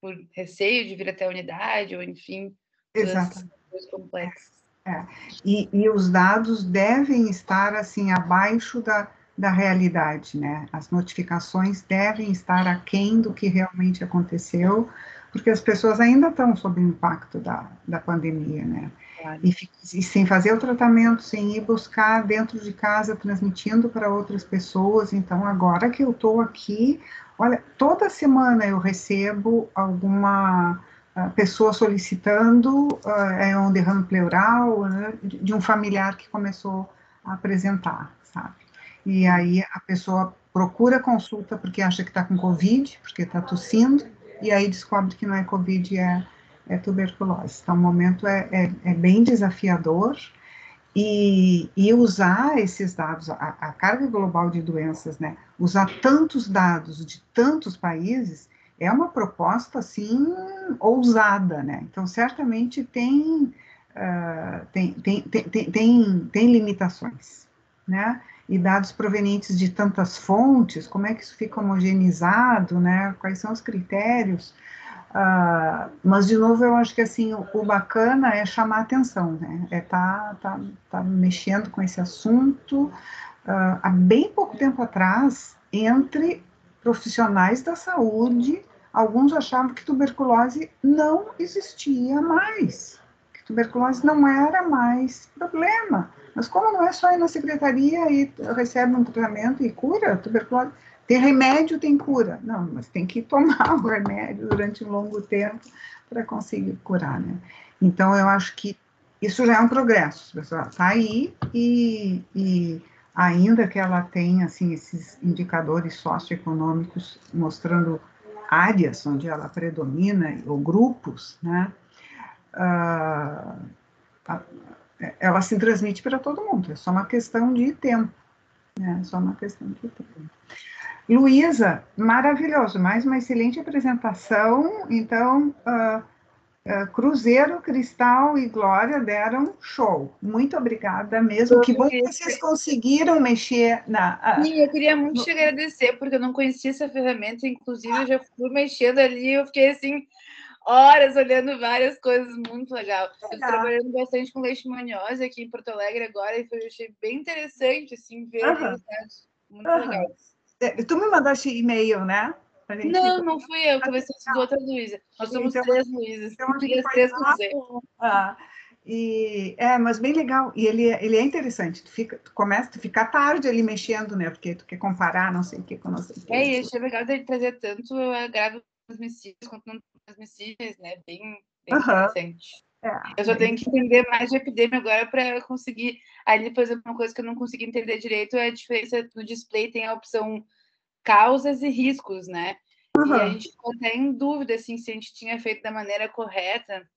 por receio de vir até a unidade, ou enfim, Exato. complexas. É. E, e os dados devem estar, assim, abaixo da, da realidade, né? As notificações devem estar aquém do que realmente aconteceu, porque as pessoas ainda estão sob o impacto da, da pandemia, né? E, e, sem fazer o tratamento, sem ir buscar dentro de casa, transmitindo para outras pessoas. Então, agora que eu estou aqui, olha, toda semana eu recebo alguma uh, pessoa solicitando uh, é um derrame pleural né, de um familiar que começou a apresentar, sabe? E aí a pessoa procura consulta porque acha que está com Covid, porque está tossindo, e aí descobre que não é Covid, é, é tuberculose. Então, o momento é, é, é bem desafiador, e, e, usar esses dados, a, a, carga global de doenças, né, usar tantos dados de tantos países, é uma proposta, assim, ousada, né, então, certamente tem, uh, tem, tem, tem, tem, tem, limitações, né, e dados provenientes de tantas fontes, como é que isso fica homogeneizado, né? Quais são os critérios? Uh, mas, de novo, eu acho que, assim, o, bacana é chamar atenção, né? É tá, tá, tá mexendo com esse assunto. Uh, há bem pouco tempo atrás, entre profissionais da saúde, alguns achavam que tuberculose não existia mais, que tuberculose não era mais problema. Mas como não é só ir na secretaria e recebe um tratamento e cura tuberculose, tem remédio, tem cura. Não, mas tem que tomar o remédio durante um longo tempo para conseguir curar, né? Então, eu acho que isso já é um progresso, pessoal. Está aí e, e, ainda que ela tenha, assim, esses indicadores socioeconômicos mostrando áreas onde ela predomina, ou grupos, né? Uh, ela se transmite para todo mundo, é só uma questão de tempo. Né? É só uma questão de tempo. Luísa, maravilhoso, mais uma excelente apresentação. Então, uh, uh, Cruzeiro, Cristal e Glória deram show. Muito obrigada mesmo. que bom que vocês conseguiram mexer na. Uh, Sim, eu queria muito no... te agradecer, porque eu não conhecia essa ferramenta, inclusive eu já fui mexendo ali, eu fiquei assim horas olhando várias coisas, muito legal. Eu estou trabalhando bastante com leishmaniose aqui em Porto Alegre agora e foi, achei bem interessante, assim, ver uhum. resultados. Muito uhum. legal. É, tu me mandaste e-mail, né? Não, não fui eu, conversei com outra Luísa. Nós somos então, três Luísas. Então, três, três ah, E, é, mas bem legal. E ele, ele é interessante. Tu, fica, tu começa a ficar tarde ali mexendo, né? Porque tu quer comparar não sei o que com não sei o que. É, e achei legal dele trazer tanto agravo transmissíveis quanto não transmissíveis, né? Bem, bem Aham. interessante. É, Eu só tenho que entender mais de epidemia agora para conseguir. Ali, por exemplo, uma coisa que eu não consegui entender direito é a diferença no display tem a opção causas e riscos, né? E a gente ficou até em dúvida assim, se a gente tinha feito da maneira correta,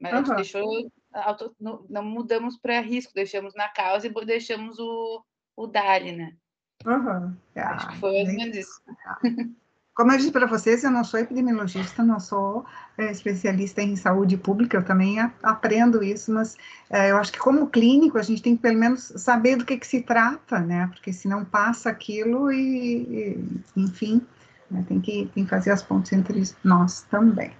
mas a gente deixou. auto- não, mudamos para risco, deixamos na causa e deixamos o, o DALI, né? Acho Ah, que foi mais ou menos isso. Como eu disse para vocês, eu não sou epidemiologista, não sou é, especialista em saúde pública, eu também a- aprendo isso, mas é, eu acho que como clínico a gente tem que pelo menos saber do que, que se trata, né? Porque senão passa aquilo e, e, enfim, né, tem, que, tem que fazer as pontes entre nós também.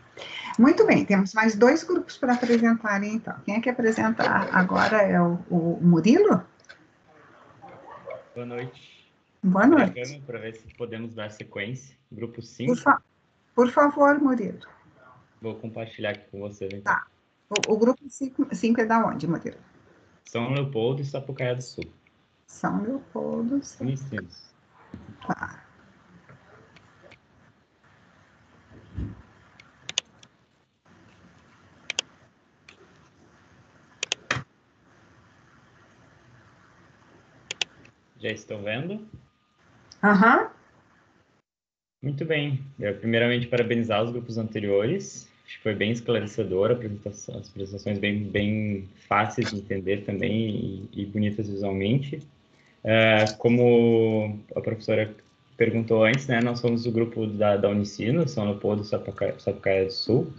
Muito bem, temos mais dois grupos para apresentarem, então. Quem é que apresentar agora é o, o Murilo? Boa noite. Boa noite. Para ver se podemos dar sequência. Grupo Por, 5. fa- por favor, Murilo. Vou compartilhar aqui com vocês. Então. Tá. O, o grupo 5 é da onde, Murilo? São Leopoldo e Sapucaia do Sul. São Leopoldo. Unicinos. Tá. Já estão vendo? Aham. Muito bem. Eu, primeiramente, parabenizar os grupos anteriores. Acho que foi bem esclarecedor, apresentação, as apresentações bem, bem fáceis de entender também e, e bonitas visualmente. É, como a professora perguntou antes, né, nós somos o grupo da, da Unicino, São Leopoldo Sapucaia, Sapucaia do Sul.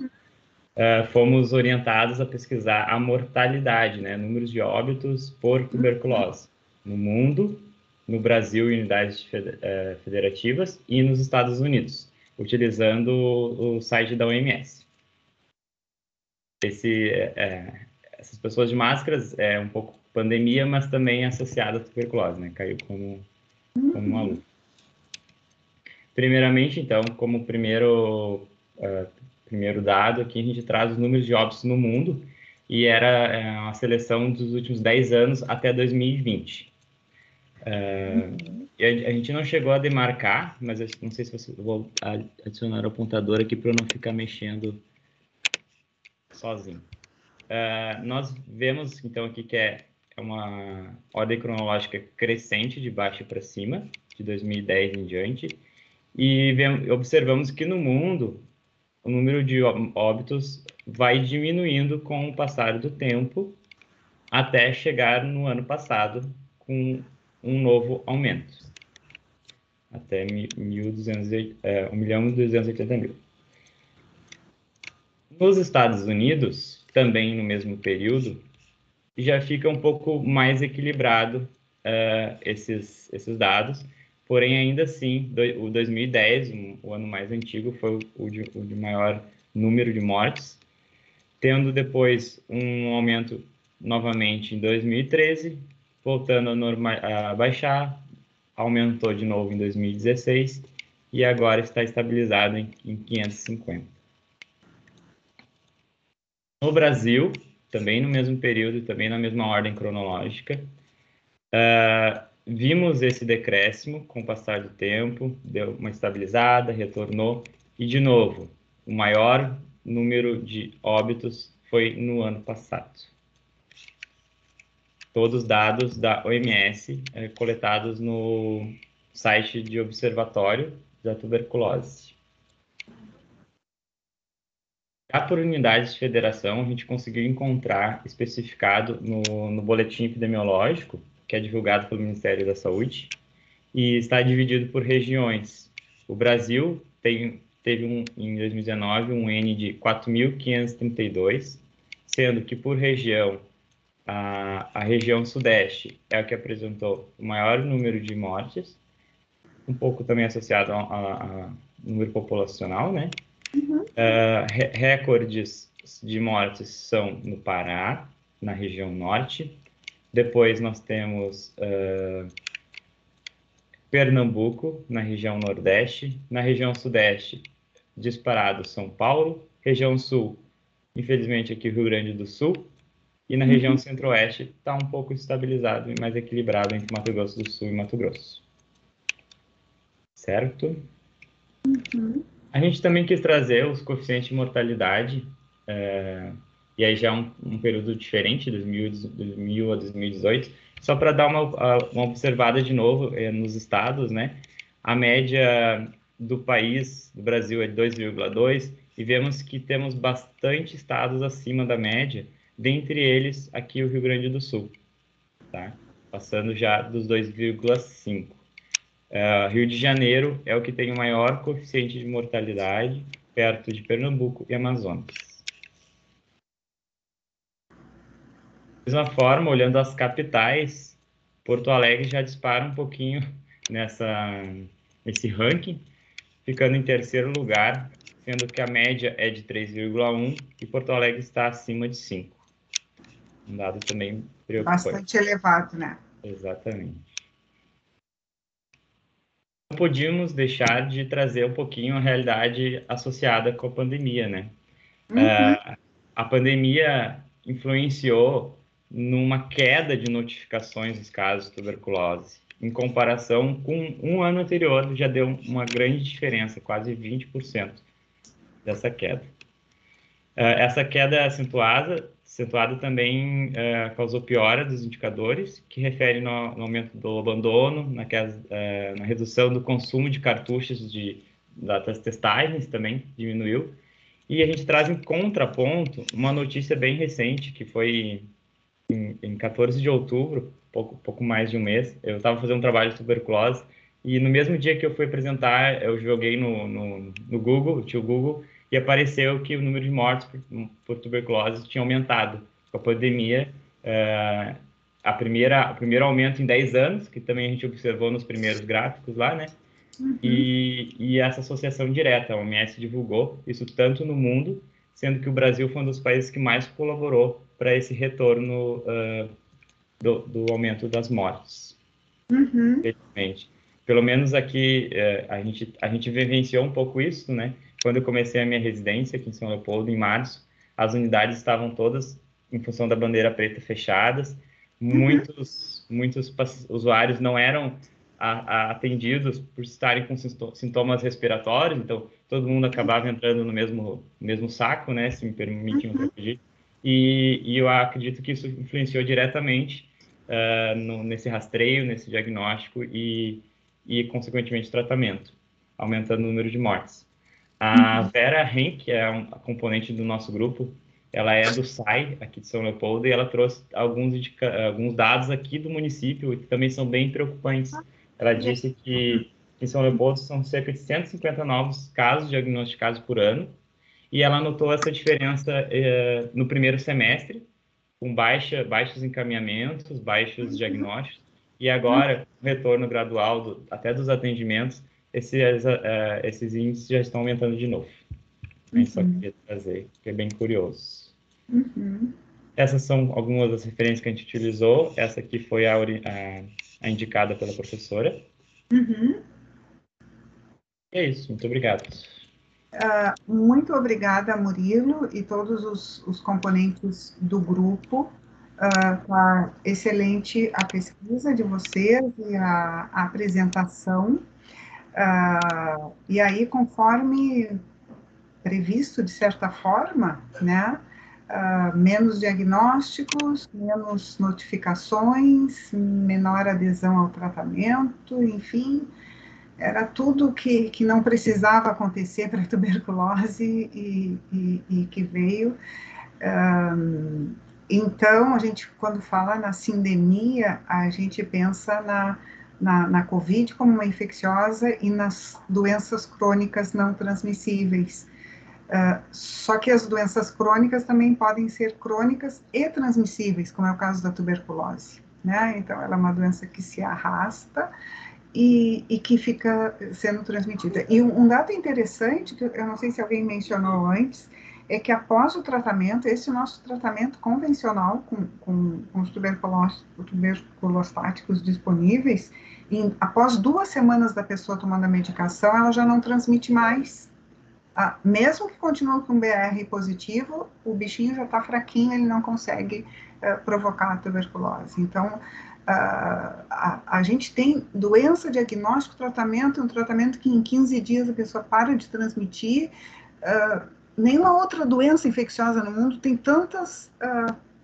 É, fomos orientados a pesquisar a mortalidade, né, números de óbitos por tuberculose no mundo, no Brasil em unidades eh, federativas e nos Estados Unidos, utilizando o, site da OMS. Esse, eh, essas pessoas de máscaras é um pouco pandemia, mas também associada à tuberculose, né? Caiu como, como uma luva. Primeiramente, então, como primeiro, eh, primeiro dado aqui, a gente traz os números de óbitos no mundo e era eh, uma seleção dos últimos 10 anos até 2020. E a, a gente não chegou a demarcar, mas não sei se você vou adicionar o apontador aqui para eu não ficar mexendo sozinho. É, nós vemos então aqui que é é uma ordem cronológica crescente de baixo para cima, de 2010 em diante, e observamos que no mundo o número de óbitos vai diminuindo com o passar do tempo, até chegar no ano passado com um novo aumento, até mi- 1.200 é, 1 milhão 280 mil. Nos Estados Unidos, também no mesmo período, já fica um pouco mais equilibrado eh, esses, esses dados, porém, ainda assim, do- o 2010, um- o ano mais antigo, foi o de, o de maior número de mortes, tendo depois um aumento novamente em 2013, voltando a, norma, a baixar, aumentou de novo em 2016 e agora está estabilizado em, em 550. No Brasil, também no mesmo período, também na mesma ordem cronológica, ah, vimos esse decréscimo com o passar do tempo, deu uma estabilizada, retornou, e de novo, o maior número de óbitos foi no ano passado. Todos dados da OMS eh, coletados no site de Observatório da Tuberculose. Já por unidades de federação, a gente conseguiu encontrar especificado no, no boletim epidemiológico, que é divulgado pelo Ministério da Saúde, e está dividido por regiões. O Brasil tem, teve um, em 2019 um N de 4.532, sendo que por região, a, a região sudeste é a que apresentou o maior número de mortes, um pouco também associado ao número populacional, né? Uh, re- recordes de mortes são no Pará, na região norte. Depois nós temos uh, Pernambuco, na região nordeste. Na região sudeste, disparado São Paulo. Região sul, infelizmente aqui Rio Grande do Sul. E na região centro-oeste está um pouco estabilizado e mais equilibrado entre Mato Grosso do Sul e Mato Grosso. Certo? Uhum. A gente também quis trazer os coeficientes de mortalidade, é, e aí já é um, um período diferente, 2000, 2000 a 2018, só para dar uma, uma observada de novo é, nos estados, né? A média do país, do Brasil, é 2,2, e vemos que temos bastante estados acima da média, dentre eles aqui o Rio Grande do Sul, tá? Passando já dos 2,5. Uh, Rio de Janeiro é o que tem o maior coeficiente de mortalidade, perto de Pernambuco e Amazonas. Da mesma forma, olhando as capitais, Porto Alegre já dispara um pouquinho <laughs> nessa, nesse ranking, ficando em terceiro lugar, sendo que a média é de 3,1 e Porto Alegre está acima de 5. Um dado também preocupante. Bastante elevado, né? Exatamente. Não podíamos deixar de trazer um pouquinho a realidade associada com a pandemia, né? Uhum. Uh, a pandemia influenciou numa queda de notificações dos casos de tuberculose. Em comparação com um ano anterior, já deu uma grande diferença, quase 20% dessa queda. Uh, essa queda acentuada acentuado também uh, causou piora dos indicadores, que refere no, no aumento do abandono, naquelas, uh, na redução do consumo de cartuchos de, das testagens também diminuiu. E a gente traz em contraponto uma notícia bem recente, que foi em, em 14 de outubro, pouco, pouco mais de um mês. Eu estava fazendo um trabalho de tuberculose e no mesmo dia que eu fui apresentar, eu joguei no, no, no Google, tinha o Google, e apareceu que o número de mortes por, por tuberculose tinha aumentado com a pandemia. Uh, a primeira, o primeiro aumento em 10 anos, que também a gente observou nos primeiros gráficos lá, né? Uhum. E, e, essa associação direta, a OMS divulgou isso tanto no mundo, sendo que o Brasil foi um dos países que mais colaborou para esse retorno uh, do, do, aumento das mortes. Uhum. Pelo menos aqui uh, a, gente, a gente vivenciou um pouco isso, né? Quando eu comecei a minha residência aqui em São Leopoldo, em março, as unidades estavam todas em função da bandeira preta fechadas. Uhum. Muitos, muitos usuários não eram a, a, atendidos por estarem com sintomas respiratórios, então todo mundo acabava entrando no mesmo, mesmo saco, né, se me permitem uhum. repetir. E, e, eu acredito que isso influenciou diretamente uh, no, nesse rastreio, nesse diagnóstico e, e, consequentemente, tratamento, aumentando o número de mortes. A uhum. Vera Henk, que é um componente do nosso grupo, ela é do SAI, aqui de São Leopoldo, e ela trouxe alguns, alguns dados aqui do município que também são bem preocupantes. Ela disse que em São Leopoldo são cerca de 150 novos casos diagnosticados por ano, e ela notou essa diferença eh, no primeiro semestre, com baixa, baixos encaminhamentos, baixos uhum. diagnósticos, e agora, o retorno gradual do, até dos atendimentos, esses, uh, esses índices já estão aumentando de novo. Uhum. Só queria trazer, que é bem curioso. Uhum. Essas são algumas das referências que a gente utilizou. Essa aqui foi a, a, a indicada pela professora. Uhum. É isso, muito obrigado. Uh, muito obrigada, Murilo, e todos os, os componentes do grupo, uh, excelente a pesquisa de vocês e a, a apresentação. Uh, e aí, conforme previsto, de certa forma, né, uh, menos diagnósticos, menos notificações, menor adesão ao tratamento, enfim, era tudo que, que não precisava acontecer para a <laughs> tuberculose e, e, e, que veio. Ah, então, a gente, quando fala na sindemia, a gente pensa na na, na Covid como uma infecciosa e nas doenças crônicas não transmissíveis. Uh, só que as doenças crônicas também podem ser crônicas e transmissíveis, como é o caso da tuberculose. Né? Então, ela é uma doença que se arrasta e, e que fica sendo transmitida. E um, um dado interessante, que eu não sei se alguém mencionou antes, é que após o tratamento, esse nosso tratamento convencional com, com, com os tuberculostáticos disponíveis, em, após duas semanas da pessoa tomando a medicação, ela já não transmite mais. ah, mesmo que continue com BR positivo, o bichinho já está fraquinho, ele não consegue uh, provocar a tuberculose. Então, uh, a, a, gente tem doença, diagnóstico, tratamento, um tratamento que em 15 dias a pessoa para de transmitir. Uh, nenhuma outra doença infecciosa no mundo tem tantas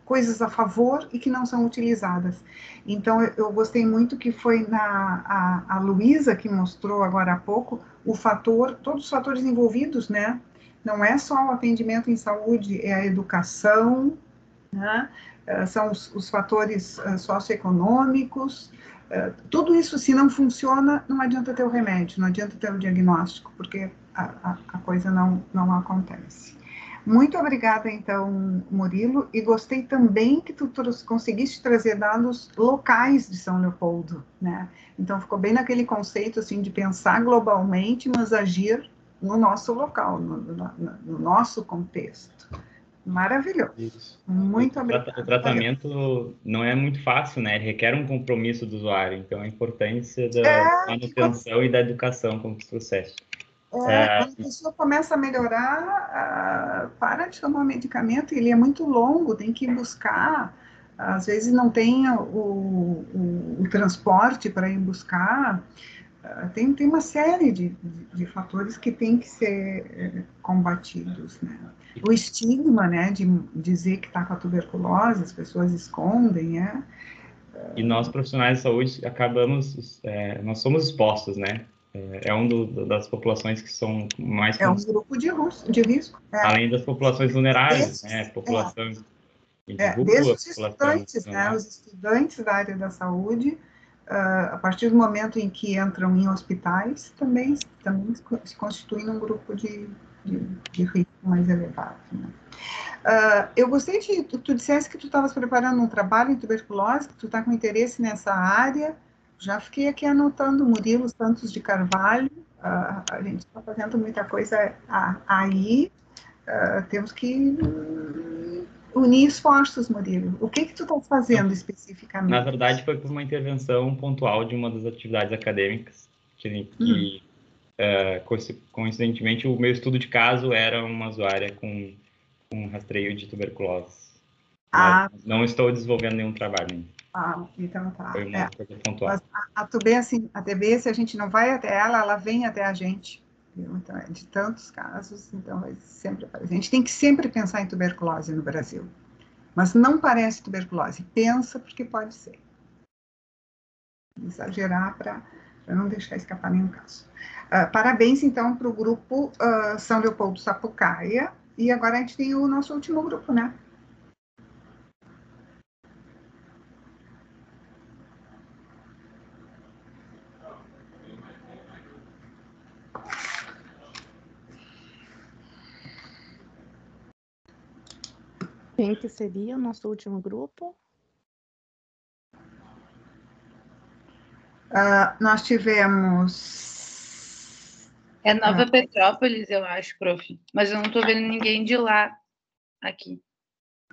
coisas a favor e que não são utilizadas. Então, eu, eu gostei muito que foi na a, a Luísa que mostrou agora há pouco o fator, todos os fatores envolvidos, né? Não é só o atendimento em saúde, é a educação, né? Eh, são os, os fatores uh, socioeconômicos, uh, tudo isso, se não funciona, não adianta ter o remédio, não adianta ter o diagnóstico, porque a, a, a coisa não, não acontece. Muito obrigada, então, Murilo, e gostei também que tu conseguiste trazer dados locais de São Leopoldo, né? Então, ficou bem naquele conceito, assim, de pensar globalmente, mas agir no nosso local, no, no, no nosso contexto. Maravilhoso. Isso. Muito obrigada. O tratamento não é muito fácil, né? Ele requer um compromisso do usuário, então a importância da é, manutenção e da educação como processo. É, quando a pessoa começa a melhorar, para de tomar medicamento, ele é muito longo, tem que buscar, às vezes não tem o, o, o transporte para ir buscar, uh, tem, tem uma série de, de, de, fatores que tem que ser uh, combatidos, né? O estigma, né, de dizer que está com a tuberculose, as pessoas escondem, é... E nós, profissionais de saúde, acabamos, é, nós somos expostos, né? É, é um do, das populações que são mais... É um grupo de, de risco. É. Além das populações vulneráveis, né? População de é, rua, desde os estudantes, né? Os estudantes da área da saúde, uh, a partir do momento em que entram em hospitais, também, também se constituem um grupo de, de, de risco mais elevado, né? Uh, eu gostei de, tu, tu dissesse que tu estavas preparando um trabalho em tuberculose, que tu está com interesse nessa área, já fiquei aqui anotando Murilo Santos de Carvalho, uh, a gente está fazendo muita coisa aí, uh, temos que unir esforços, Murilo. O que que tu está fazendo especificamente? Na verdade, foi por uma intervenção pontual de uma das atividades acadêmicas, que, que uh, coincidentemente, o meu estudo de caso era uma usuária com, com rastreio de tuberculose. Ah. Não estou desenvolvendo nenhum trabalho ainda. Ah, então tá. Foi uma é. coisa pontual. Mas a, a TB, assim, a TB, se a gente não vai até ela, ela vem até a gente. Viu? Então, é de tantos casos, então vai sempre aparecer. A gente tem que sempre pensar em tuberculose no Brasil. Mas não parece tuberculose. Pensa porque pode ser. Exagerar para não deixar escapar nenhum caso. Uh, parabéns, então, para o grupo uh, São Leopoldo Sapucaia. E agora a gente tem o nosso último grupo, né? Quem que seria o nosso último grupo? Uh, nós tivemos. É Nova ah. Petrópolis, eu acho, prof. Mas eu não estou vendo ninguém de lá aqui.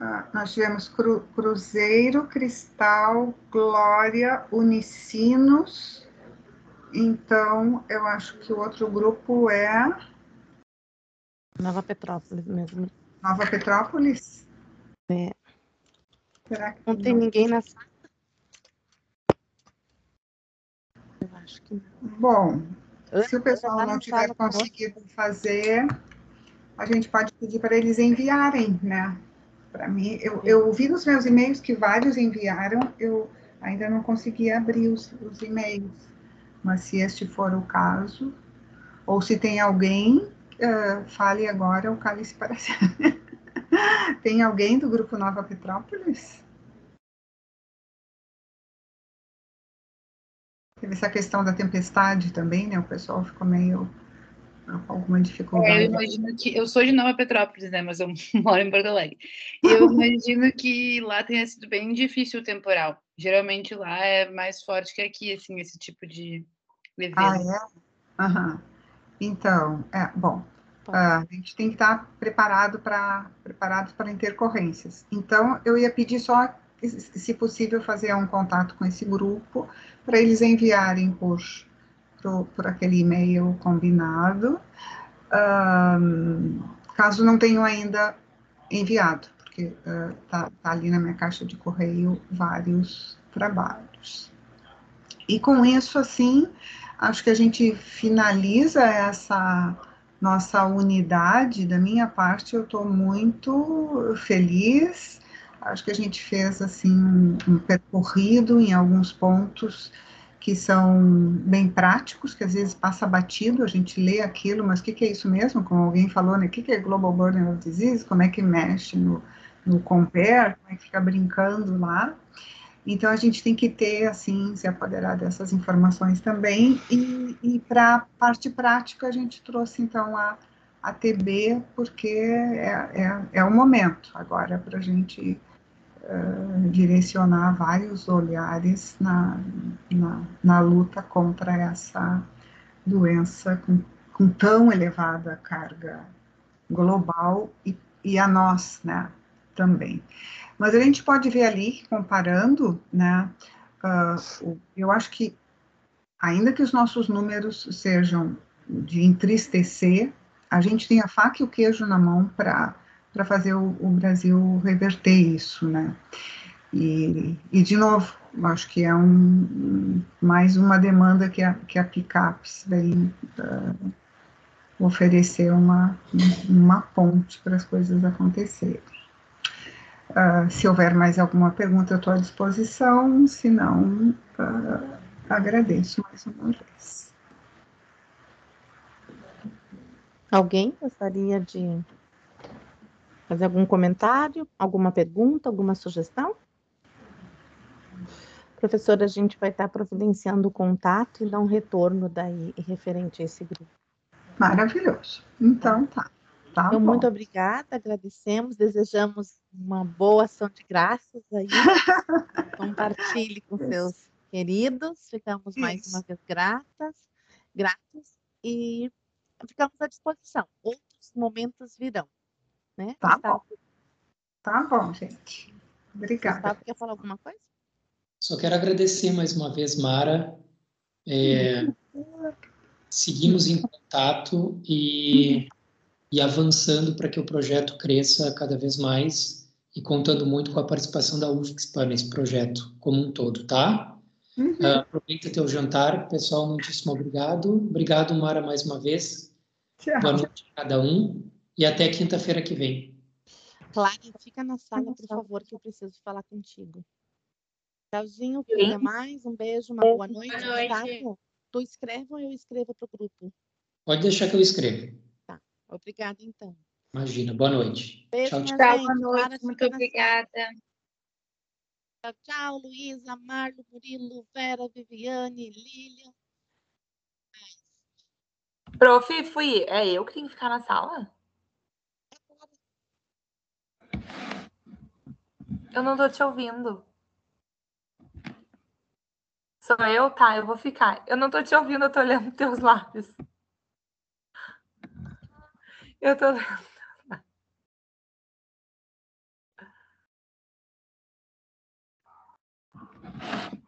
Uh, nós tivemos Cru Cruzeiro, Cristal, Glória, Unicinos. Então, eu acho que o outro grupo é. Nova Petrópolis mesmo. Nova Petrópolis? É. Que não tem não... ninguém na sala? Eu acho que não. Bom, se o pessoal não tiver conseguido fazer, a gente pode pedir para eles enviarem, né? Para mim, eu, eu vi nos meus e-mails que vários enviaram, eu ainda não consegui abrir os, os e-mails. Mas se este for o caso, ou se tem alguém, uh, fale agora o cálice para <laughs> <laughs> Tem alguém do grupo Nova Petrópolis? Teve essa questão da tempestade também, né? O pessoal ficou meio com alguma dificuldade. É, eu imagino que eu sou de Nova Petrópolis, né? Mas eu <laughs> moro em Porto Alegre. Eu <laughs> imagino que lá tenha sido bem difícil o temporal. Geralmente lá é mais forte que aqui, assim, esse tipo de evento. Ah, é? Aham. Então, é, bom, Uh, a gente tem que estar preparado para preparado para intercorrências. Então, eu ia pedir só, se possível, fazer um contato com esse grupo para eles enviarem por, por, por aquele e-mail combinado. um, caso não tenham ainda enviado, porque está uh, tá ali na minha caixa de correio vários trabalhos. E com isso, assim, acho que a gente finaliza essa nossa unidade. Da minha parte, eu estou muito feliz. Acho que a gente fez assim um, percorrido em alguns pontos que são bem práticos, que às vezes passa batido, a gente lê aquilo, mas o que, que, é isso mesmo? Como alguém falou, né? O que, que é Global Burden of Disease? Como é que mexe no, no Compare? Como é que fica brincando lá? Então, a gente tem que ter, assim, se apoderar dessas informações também. E, e para a parte prática, a gente trouxe, então, a, a TB, porque é, é, é o momento agora para a gente uh, direcionar vários olhares na, na, na, luta contra essa doença com, com tão elevada carga global e, e a nós, né, também. Mas a gente pode ver ali, comparando, né, uh, eu acho que, ainda que os nossos números sejam de entristecer, a gente tem a faca e o queijo na mão para fazer o, o, Brasil reverter isso, né? E, e de novo, acho que é um, mais uma demanda que a, que a PICAPS vem uh, oferecer uma, uma ponte para as coisas acontecerem. Uh, se houver mais alguma pergunta, eu estou à disposição. Se não, uh, agradeço mais uma vez. Alguém gostaria de fazer algum comentário, alguma pergunta, alguma sugestão? Professora, a gente vai estar providenciando o contato e dar um retorno daí referente a esse grupo. Maravilhoso. Então tá. Tá então, bom. muito obrigada, agradecemos, desejamos uma boa ação de graças aí. <laughs> Compartilhe com seus queridos, ficamos Isso. mais uma vez gratas, gratos e ficamos à disposição. Outros momentos virão, né? Tá Gustavo? bom. Tá bom, gente. Obrigada. Gustavo, quer falar alguma coisa? Só quero agradecer mais uma vez, Mara. É, <laughs> seguimos em contato e <laughs> e avançando para que o projeto cresça cada vez mais e contando muito com a participação da UFSPAN nesse projeto como um todo, tá? Uhum. Uh, aproveita teu jantar, pessoal, muitíssimo obrigado. Obrigado, Mara, mais uma vez. Tchau. Boa noite a cada um e até quinta-feira que vem. Clara, fica na sala, por favor, que eu preciso falar contigo. Tchauzinho, até mais, um beijo, uma boa noite. Boa noite. Tá? Tu escreve ou eu escrevo para o grupo? Pode deixar que eu escrevo. Obrigada, então. Imagina. Boa noite. Beijo, tchau, tchau. Boa noite. Muito obrigada. Tchau, tchau, Luísa, Marlo, Murilo, Vera, Viviane, Lilian. Prof, fui. É eu que tenho que ficar na sala? Eu não tô te ouvindo. Sou eu? Tá, eu vou ficar. Eu não tô te ouvindo, eu tô olhando teus lábios. Yo todo. <laughs> <laughs>